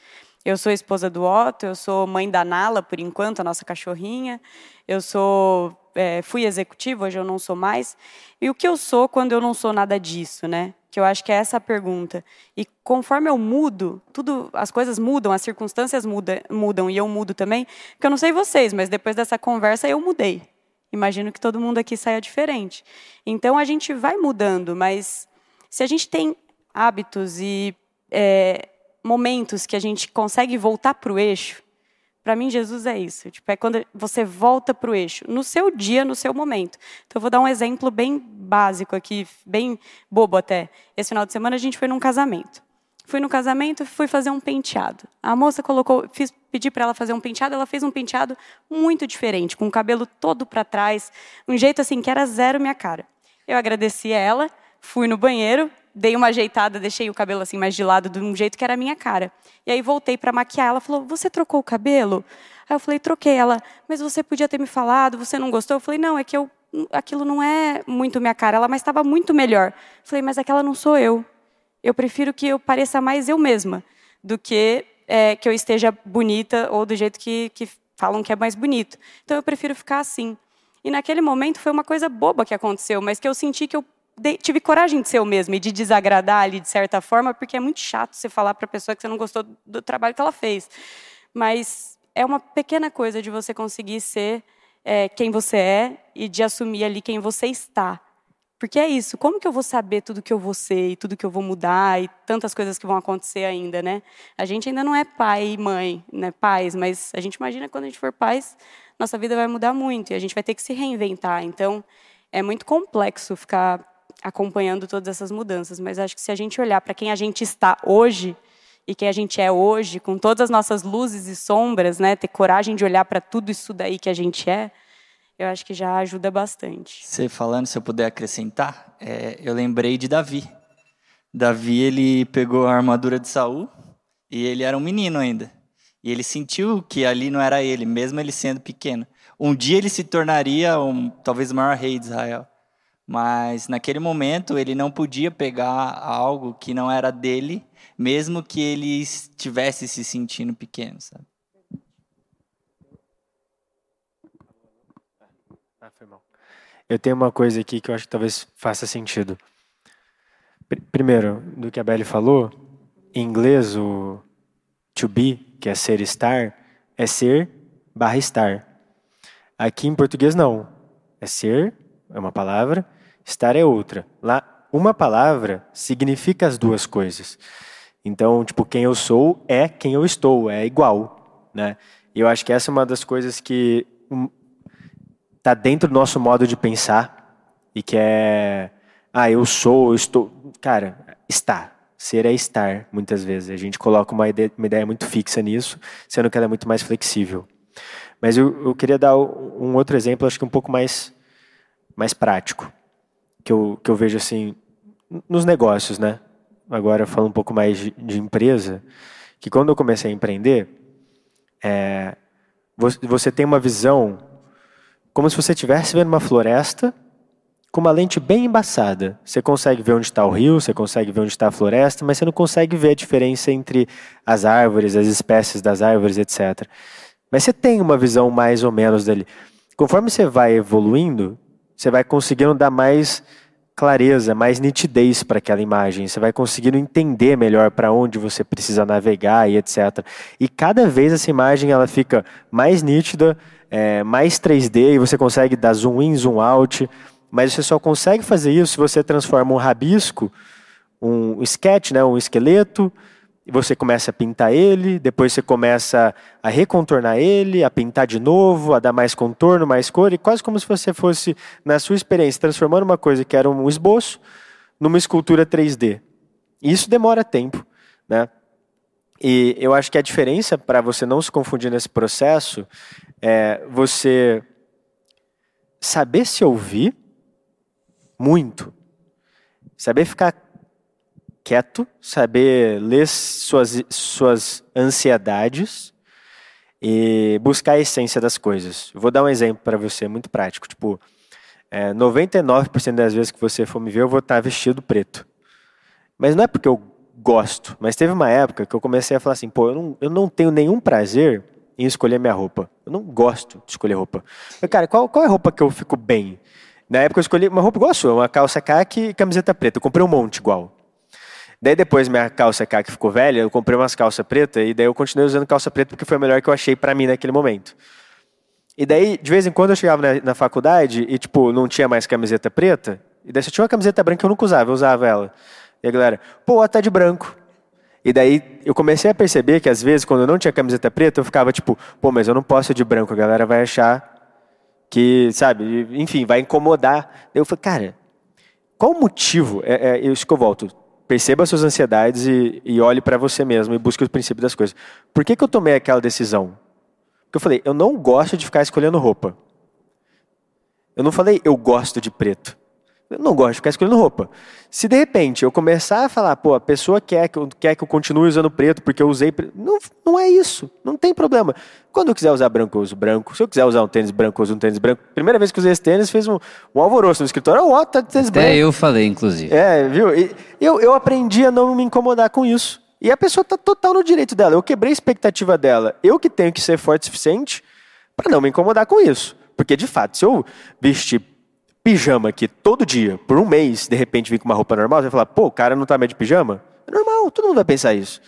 Eu sou esposa do Otto, eu sou mãe da Nala, por enquanto, a nossa cachorrinha. Eu sou, é, fui executiva, hoje eu não sou mais. E o que eu sou quando eu não sou nada disso, né? Que eu acho que é essa a pergunta. E conforme eu mudo, tudo, as coisas mudam, as circunstâncias muda, mudam e eu mudo também. Porque eu não sei vocês, mas depois dessa conversa eu mudei. Imagino que todo mundo aqui saia diferente. Então a gente vai mudando, mas se a gente tem hábitos e é, momentos que a gente consegue voltar para o eixo, para mim Jesus é isso. Tipo, é quando você volta para o eixo, no seu dia, no seu momento. Então eu vou dar um exemplo bem básico aqui, bem bobo até. Esse final de semana a gente foi num casamento. Fui no casamento, fui fazer um penteado. A moça colocou, fiz, pedi para ela fazer um penteado, ela fez um penteado muito diferente, com o cabelo todo para trás, um jeito assim que era zero minha cara. Eu agradeci a ela, fui no banheiro, dei uma ajeitada, deixei o cabelo assim mais de lado, de um jeito que era a minha cara. E aí voltei para maquiar, ela falou: "Você trocou o cabelo?" Aí eu falei: "Troquei". Ela: "Mas você podia ter me falado, você não gostou?" Eu falei: "Não, é que eu aquilo não é muito minha cara". Ela: "Mas estava muito melhor". Eu falei: "Mas aquela não sou eu". Eu prefiro que eu pareça mais eu mesma do que é, que eu esteja bonita ou do jeito que, que falam que é mais bonito. Então eu prefiro ficar assim. E naquele momento foi uma coisa boba que aconteceu, mas que eu senti que eu tive coragem de ser eu mesma e de desagradar ali de certa forma, porque é muito chato você falar para a pessoa que você não gostou do trabalho que ela fez. Mas é uma pequena coisa de você conseguir ser é, quem você é e de assumir ali quem você está. Porque é isso, como que eu vou saber tudo que eu vou ser e tudo que eu vou mudar e tantas coisas que vão acontecer ainda, né? A gente ainda não é pai e mãe, né, pais, mas a gente imagina quando a gente for pais, nossa vida vai mudar muito e a gente vai ter que se reinventar. Então, é muito complexo ficar acompanhando todas essas mudanças, mas acho que se a gente olhar para quem a gente está hoje e quem a gente é hoje, com todas as nossas luzes e sombras, né, ter coragem de olhar para tudo isso daí que a gente é, eu acho que já ajuda bastante. Você falando, se eu puder acrescentar, é, eu lembrei de Davi. Davi ele pegou a armadura de Saul e ele era um menino ainda. E ele sentiu que ali não era ele, mesmo ele sendo pequeno. Um dia ele se tornaria um, talvez o maior rei de Israel. Mas naquele momento ele não podia pegar algo que não era dele, mesmo que ele estivesse se sentindo pequeno, sabe? mal. Eu tenho uma coisa aqui que eu acho que talvez faça sentido. Primeiro, do que a Belly falou, em inglês o to be, que é ser estar, é ser barra estar. Aqui em português não. É ser, é uma palavra, estar é outra. Lá, uma palavra significa as duas coisas. Então, tipo, quem eu sou é quem eu estou, é igual, né? E eu acho que essa é uma das coisas que está dentro do nosso modo de pensar e que é, ah, eu sou, eu estou. Cara, está. Ser é estar, muitas vezes. A gente coloca uma ideia, uma ideia muito fixa nisso, sendo que ela é muito mais flexível. Mas eu, eu queria dar um outro exemplo, acho que um pouco mais, mais prático, que eu, que eu vejo assim, nos negócios, né? Agora falando um pouco mais de, de empresa, que quando eu comecei a empreender, é, você, você tem uma visão como se você estivesse vendo uma floresta com uma lente bem embaçada. Você consegue ver onde está o rio, você consegue ver onde está a floresta, mas você não consegue ver a diferença entre as árvores, as espécies das árvores, etc. Mas você tem uma visão mais ou menos dali. Conforme você vai evoluindo, você vai conseguindo dar mais clareza, mais nitidez para aquela imagem. Você vai conseguindo entender melhor para onde você precisa navegar e etc. E cada vez essa imagem ela fica mais nítida, é, mais 3D e você consegue dar zoom in, zoom out, mas você só consegue fazer isso se você transforma um rabisco, um sketch, né, um esqueleto, e você começa a pintar ele, depois você começa a recontornar ele, a pintar de novo, a dar mais contorno, mais cor, e quase como se você fosse, na sua experiência, transformando uma coisa que era um esboço numa escultura 3D. E isso demora tempo, né? E eu acho que a diferença para você não se confundir nesse processo é você saber se ouvir muito, saber ficar quieto, saber ler suas, suas ansiedades e buscar a essência das coisas. vou dar um exemplo para você, muito prático. Tipo, é, 99% das vezes que você for me ver, eu vou estar vestido preto. Mas não é porque eu gosto, mas teve uma época que eu comecei a falar assim, pô, eu não, eu não tenho nenhum prazer em escolher minha roupa. Eu não gosto de escolher roupa. Eu, cara, qual, qual é a roupa que eu fico bem? Na época eu escolhi uma roupa igual a sua, uma calça caque e camiseta preta. Eu comprei um monte igual. Daí depois minha calça caque ficou velha, eu comprei umas calças pretas e daí eu continuei usando calça preta porque foi a melhor que eu achei para mim naquele momento. E daí, de vez em quando, eu chegava na, na, faculdade e, tipo, não tinha mais camiseta preta. E daí, eu tinha uma camiseta branca, eu nunca usava, eu usava ela. E a galera, pô, tá de branco. E daí, eu comecei a perceber que, às vezes, quando eu não tinha camiseta preta, eu ficava, tipo, pô, mas eu não posso ir de branco, a galera vai achar que, sabe, enfim, vai incomodar. Eu falei, cara, qual o motivo? É, é isso que eu volto. Perceba suas ansiedades e, e olhe para você mesmo e busque o princípio das coisas. Por que, que eu tomei aquela decisão? Porque eu falei, eu não gosto de ficar escolhendo roupa. Eu não falei, eu gosto de preto. Eu não gosto de ficar escolhendo roupa. Se de repente eu começar a falar, pô, a pessoa quer que eu, quer que eu continue usando preto porque eu usei preto. Não, não é isso. Não tem problema. Quando eu quiser usar branco, eu uso branco. Se eu quiser usar um tênis branco, eu uso um tênis branco. Primeira vez que usei esse tênis, fez um, um alvoroço no escritório. Ó, oh, tá de tênis Até branco. eu falei, inclusive. É, viu? E eu, eu aprendi a não me incomodar com isso. E a pessoa está total no direito dela. Eu quebrei a expectativa dela. Eu que tenho que ser forte o suficiente para não me incomodar com isso. Porque, de fato, se eu vestir pijama aqui todo dia, por um mês, de repente vir com uma roupa normal, você vai falar, pô, o cara não tá mais de pijama? É normal, todo mundo vai pensar isso.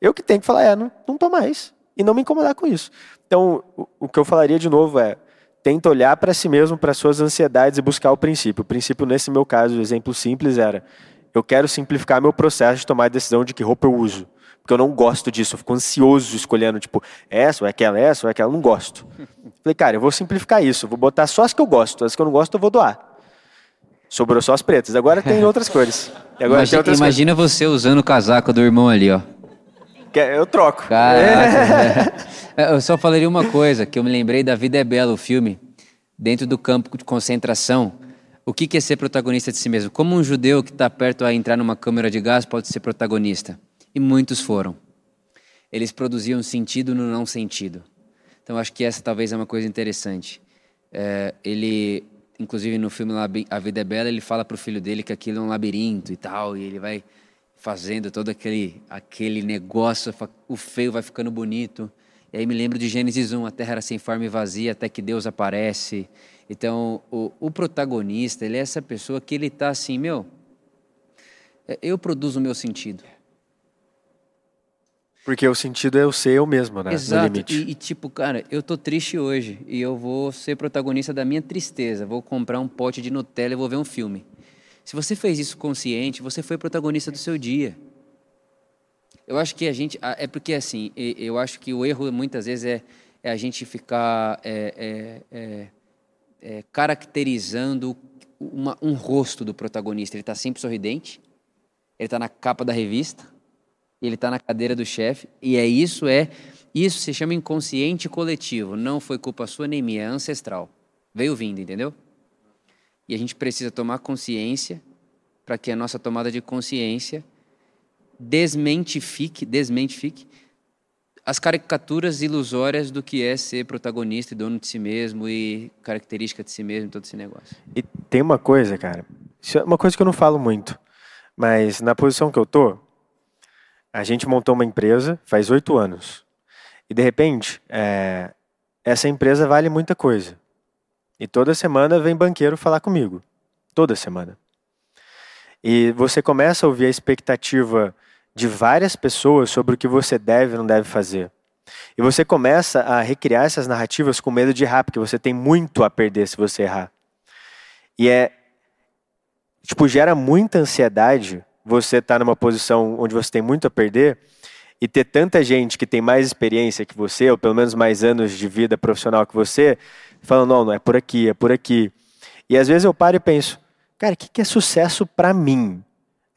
Eu que tenho que falar, é, não, não tô mais. E não me incomodar com isso. Então, o, o que eu falaria de novo é, tenta olhar para si mesmo, para suas ansiedades e buscar o princípio. O princípio, nesse meu caso, o exemplo simples era, eu quero simplificar meu processo de tomar a decisão de que roupa eu uso. Porque eu não gosto disso, eu fico ansioso escolhendo, tipo, essa ou aquela, essa ou aquela, eu não gosto. Falei, cara, eu vou simplificar isso, vou botar só as que eu gosto, as que eu não gosto eu vou doar. Sobrou só as pretas, agora tem outras cores. Agora imagina, outras imagina cores. você usando o casaco do irmão ali, ó. Eu troco. Caraca, é. Eu só falaria uma coisa, que eu me lembrei da Vida é Bela, o filme, dentro do campo de concentração, o que é ser protagonista de si mesmo? Como um judeu que está perto a entrar numa câmara de gás pode ser protagonista? E muitos foram. Eles produziam sentido no não sentido. Então acho que essa talvez é uma coisa interessante. É, ele, inclusive no filme A Vida é Bela, ele fala para o filho dele que aquilo é um labirinto e tal, e ele vai fazendo todo aquele, aquele negócio, o feio vai ficando bonito. E aí me lembro de Gênesis 1, a terra era sem forma e vazia até que Deus aparece. Então, o, o protagonista, ele é essa pessoa que ele está assim, meu, é, eu produzo o meu sentido. Porque o sentido é eu ser eu mesmo, né? Exato. E, e, tipo, cara, eu tô triste hoje e eu vou ser protagonista da minha tristeza. Vou comprar um pote de Nutella e vou ver um filme. Se você fez isso consciente, você foi protagonista do seu dia. Eu acho que a gente. É porque, assim, eu acho que o erro muitas vezes é, é a gente ficar. É, é, é é, caracterizando uma, um rosto do protagonista. Ele está sempre sorridente, ele está na capa da revista, ele está na cadeira do chefe, e é isso é isso se chama inconsciente coletivo. Não foi culpa sua nem minha, é ancestral. Veio vindo, entendeu? E a gente precisa tomar consciência para que a nossa tomada de consciência desmentifique, desmentifique as caricaturas ilusórias do que é ser protagonista e dono de si mesmo e característica de si mesmo, todo esse negócio. E tem uma coisa, cara, é uma coisa que eu não falo muito, mas na posição que eu tô, a gente montou uma empresa faz oito anos e de repente é, essa empresa vale muita coisa e toda semana vem banqueiro falar comigo, toda semana. E você começa a ouvir a expectativa de várias pessoas sobre o que você deve e não deve fazer. E você começa a recriar essas narrativas com medo de errar, porque você tem muito a perder se você errar. E é. Tipo, gera muita ansiedade você estar tá numa posição onde você tem muito a perder e ter tanta gente que tem mais experiência que você, ou pelo menos mais anos de vida profissional que você, falando: não, não é por aqui, é por aqui. E às vezes eu paro e penso: cara, o que é sucesso para mim?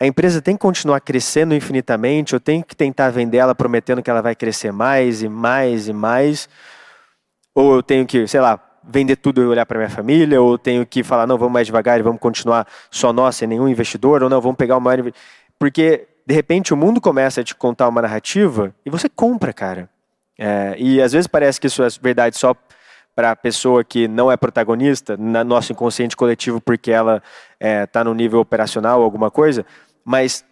a empresa tem que continuar crescendo infinitamente, eu tenho que tentar vender ela prometendo que ela vai crescer mais e mais e mais, ou eu tenho que, sei lá, vender tudo e olhar para minha família, ou tenho que falar, não, vamos mais devagar e vamos continuar só nós, sem nenhum investidor, ou não, vamos pegar o maior Porque, de repente, o mundo começa a te contar uma narrativa e você compra, cara. É, e às vezes parece que isso é verdade só para a pessoa que não é protagonista, no nosso inconsciente coletivo, porque ela está é, tá no nível operacional alguma coisa, mas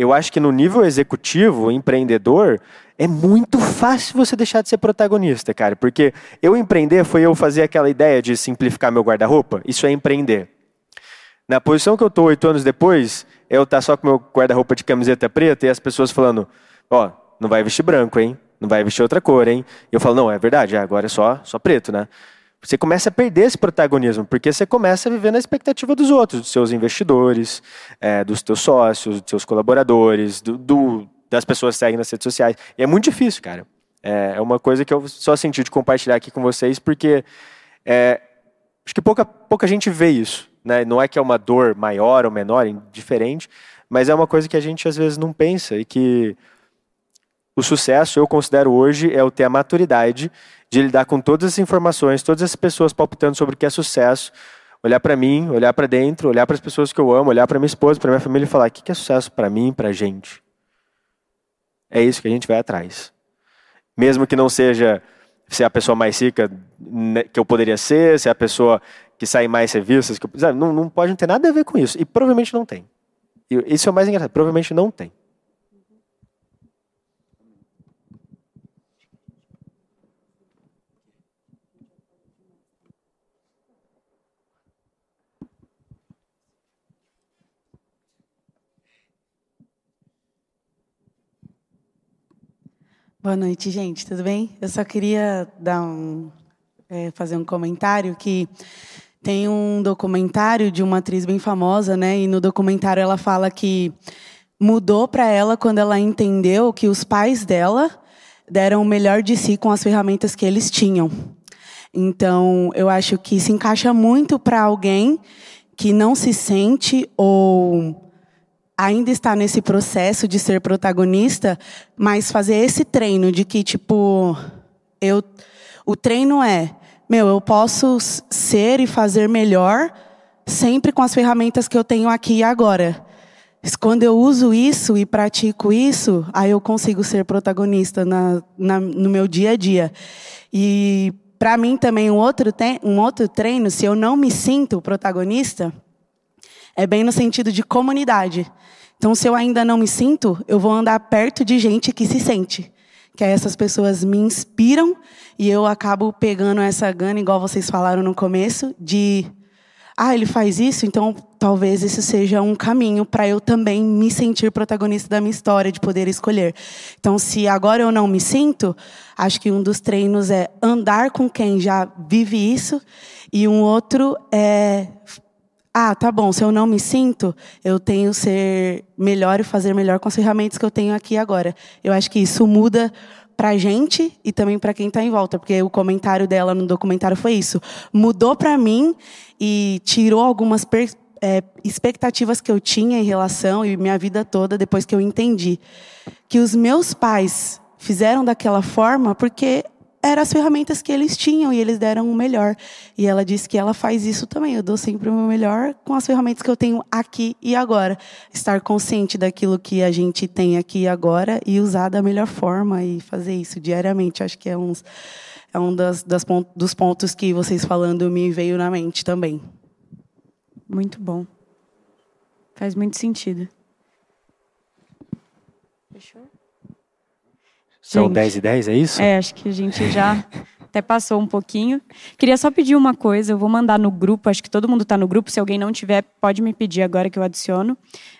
eu acho que no nível executivo, empreendedor, é muito fácil você deixar de ser protagonista, cara. Porque eu empreender foi eu fazer aquela ideia de simplificar meu guarda-roupa. Isso é empreender. Na posição que eu estou oito anos depois, eu estar tá só com meu guarda-roupa de camiseta preta e as pessoas falando: Ó, oh, não vai vestir branco, hein? Não vai vestir outra cor, hein? E eu falo: Não, é verdade, agora é só, só preto, né? Você começa a perder esse protagonismo, porque você começa a viver na expectativa dos outros, dos seus investidores, é, dos teus sócios, dos seus colaboradores, do, do, das pessoas que seguem nas redes sociais. E é muito difícil, cara. É, é uma coisa que eu só senti de compartilhar aqui com vocês, porque é, acho que pouca, pouca gente vê isso. Né? Não é que é uma dor maior ou menor, diferente, mas é uma coisa que a gente às vezes não pensa e que o sucesso, eu considero hoje, é o ter a maturidade de lidar com todas as informações, todas as pessoas palpitando sobre o que é sucesso, olhar para mim, olhar para dentro, olhar para as pessoas que eu amo, olhar para minha esposa, para minha família e falar: o que é sucesso para mim, para a gente? É isso que a gente vai atrás. Mesmo que não seja ser a pessoa mais rica né, que eu poderia ser, ser a pessoa que sai mais revistas, que eu, não, não pode ter nada a ver com isso. E provavelmente não tem. Isso é o mais engraçado, provavelmente não tem. Boa noite, gente. Tudo bem? Eu só queria dar um, é, fazer um comentário que tem um documentário de uma atriz bem famosa, né? E no documentário ela fala que mudou para ela quando ela entendeu que os pais dela deram o melhor de si com as ferramentas que eles tinham. Então, eu acho que se encaixa muito para alguém que não se sente ou ainda está nesse processo de ser protagonista, mas fazer esse treino de que tipo eu o treino é, meu, eu posso ser e fazer melhor sempre com as ferramentas que eu tenho aqui e agora. Quando eu uso isso e pratico isso, aí eu consigo ser protagonista na, na no meu dia a dia. E para mim também um outro, um outro treino, se eu não me sinto protagonista, é bem no sentido de comunidade. Então, se eu ainda não me sinto, eu vou andar perto de gente que se sente. Que essas pessoas me inspiram e eu acabo pegando essa gana, igual vocês falaram no começo, de ah, ele faz isso, então talvez isso seja um caminho para eu também me sentir protagonista da minha história, de poder escolher. Então, se agora eu não me sinto, acho que um dos treinos é andar com quem já vive isso, e um outro é ah, tá bom, se eu não me sinto, eu tenho ser melhor e fazer melhor com as ferramentas que eu tenho aqui agora. Eu acho que isso muda para a gente e também para quem está em volta, porque o comentário dela no documentário foi isso. Mudou para mim e tirou algumas é, expectativas que eu tinha em relação e minha vida toda depois que eu entendi que os meus pais fizeram daquela forma porque eram as ferramentas que eles tinham e eles deram o melhor. E ela disse que ela faz isso também. Eu dou sempre o meu melhor com as ferramentas que eu tenho aqui e agora. Estar consciente daquilo que a gente tem aqui e agora e usar da melhor forma e fazer isso diariamente. Acho que é, uns, é um das, das dos pontos que vocês falando me veio na mente também. Muito bom. Faz muito sentido. Fechou? São gente, 10 e 10, é isso? É, acho que a gente já até passou um pouquinho. Queria só pedir uma coisa, eu vou mandar no grupo, acho que todo mundo está no grupo, se alguém não tiver, pode me pedir agora que eu adiciono.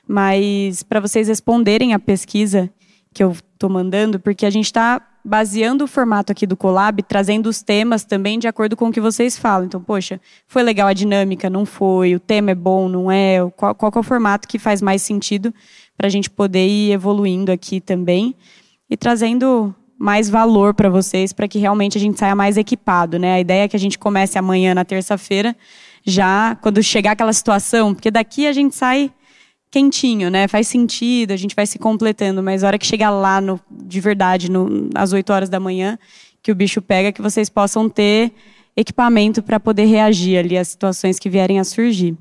Mas para vocês responderem a pesquisa que eu estou mandando, porque a gente está baseando o formato aqui do Colab, trazendo os temas também de acordo com o que vocês falam. Então, poxa, foi legal a dinâmica, não foi? O tema é bom, não é? Qual, qual é o formato que faz mais sentido para a gente poder ir evoluindo aqui também? E trazendo mais valor para vocês, para que realmente a gente saia mais equipado, né? A ideia é que a gente comece amanhã na terça-feira, já quando chegar aquela situação, porque daqui a gente sai quentinho, né? Faz sentido, a gente vai se completando, mas a hora que chegar lá no, de verdade, no, às 8 horas da manhã, que o bicho pega, que vocês possam ter equipamento para poder reagir ali às situações que vierem a surgir.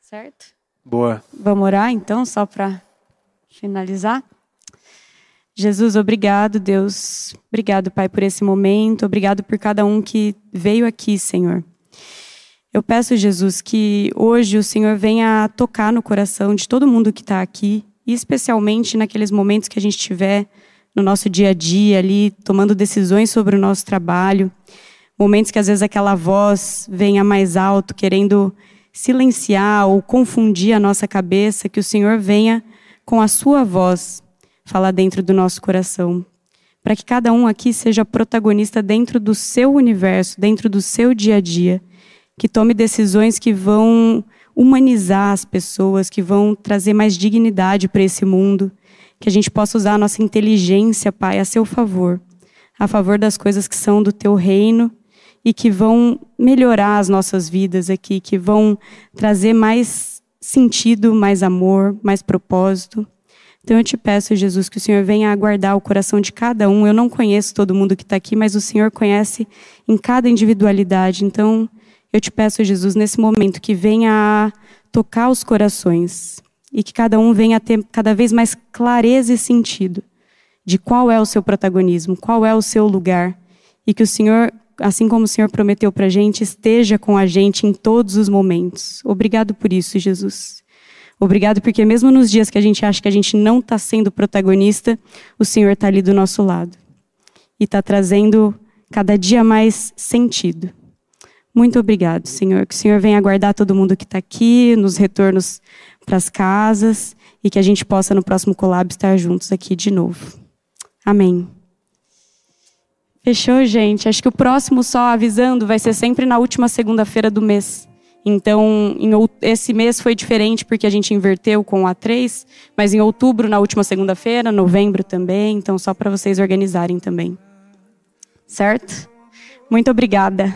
Certo? Boa. Vamos orar então, só para finalizar? Jesus, obrigado, Deus. Obrigado, Pai, por esse momento. Obrigado por cada um que veio aqui, Senhor. Eu peço, Jesus, que hoje o Senhor venha tocar no coração de todo mundo que está aqui, e especialmente naqueles momentos que a gente tiver no nosso dia a dia ali, tomando decisões sobre o nosso trabalho, momentos que às vezes aquela voz venha mais alto, querendo silenciar ou confundir a nossa cabeça, que o Senhor venha com a sua voz falar dentro do nosso coração, para que cada um aqui seja protagonista dentro do seu universo, dentro do seu dia a dia, que tome decisões que vão humanizar as pessoas, que vão trazer mais dignidade para esse mundo, que a gente possa usar a nossa inteligência, Pai, a seu favor, a favor das coisas que são do teu reino e que vão melhorar as nossas vidas aqui, que vão trazer mais sentido, mais amor, mais propósito. Então eu te peço, Jesus, que o Senhor venha aguardar o coração de cada um. Eu não conheço todo mundo que está aqui, mas o Senhor conhece em cada individualidade. Então eu te peço, Jesus, nesse momento, que venha tocar os corações e que cada um venha ter cada vez mais clareza e sentido de qual é o seu protagonismo, qual é o seu lugar e que o Senhor, assim como o Senhor prometeu para a gente, esteja com a gente em todos os momentos. Obrigado por isso, Jesus. Obrigado porque mesmo nos dias que a gente acha que a gente não está sendo protagonista, o Senhor está ali do nosso lado e está trazendo cada dia mais sentido. Muito obrigado, Senhor. Que o Senhor venha guardar todo mundo que está aqui, nos retornos para as casas, e que a gente possa no próximo collab estar juntos aqui de novo. Amém. Fechou, gente? Acho que o próximo, só avisando, vai ser sempre na última segunda-feira do mês. Então, em, esse mês foi diferente porque a gente inverteu com o A3, mas em outubro, na última segunda-feira, novembro também. Então, só para vocês organizarem também. Certo? Muito obrigada.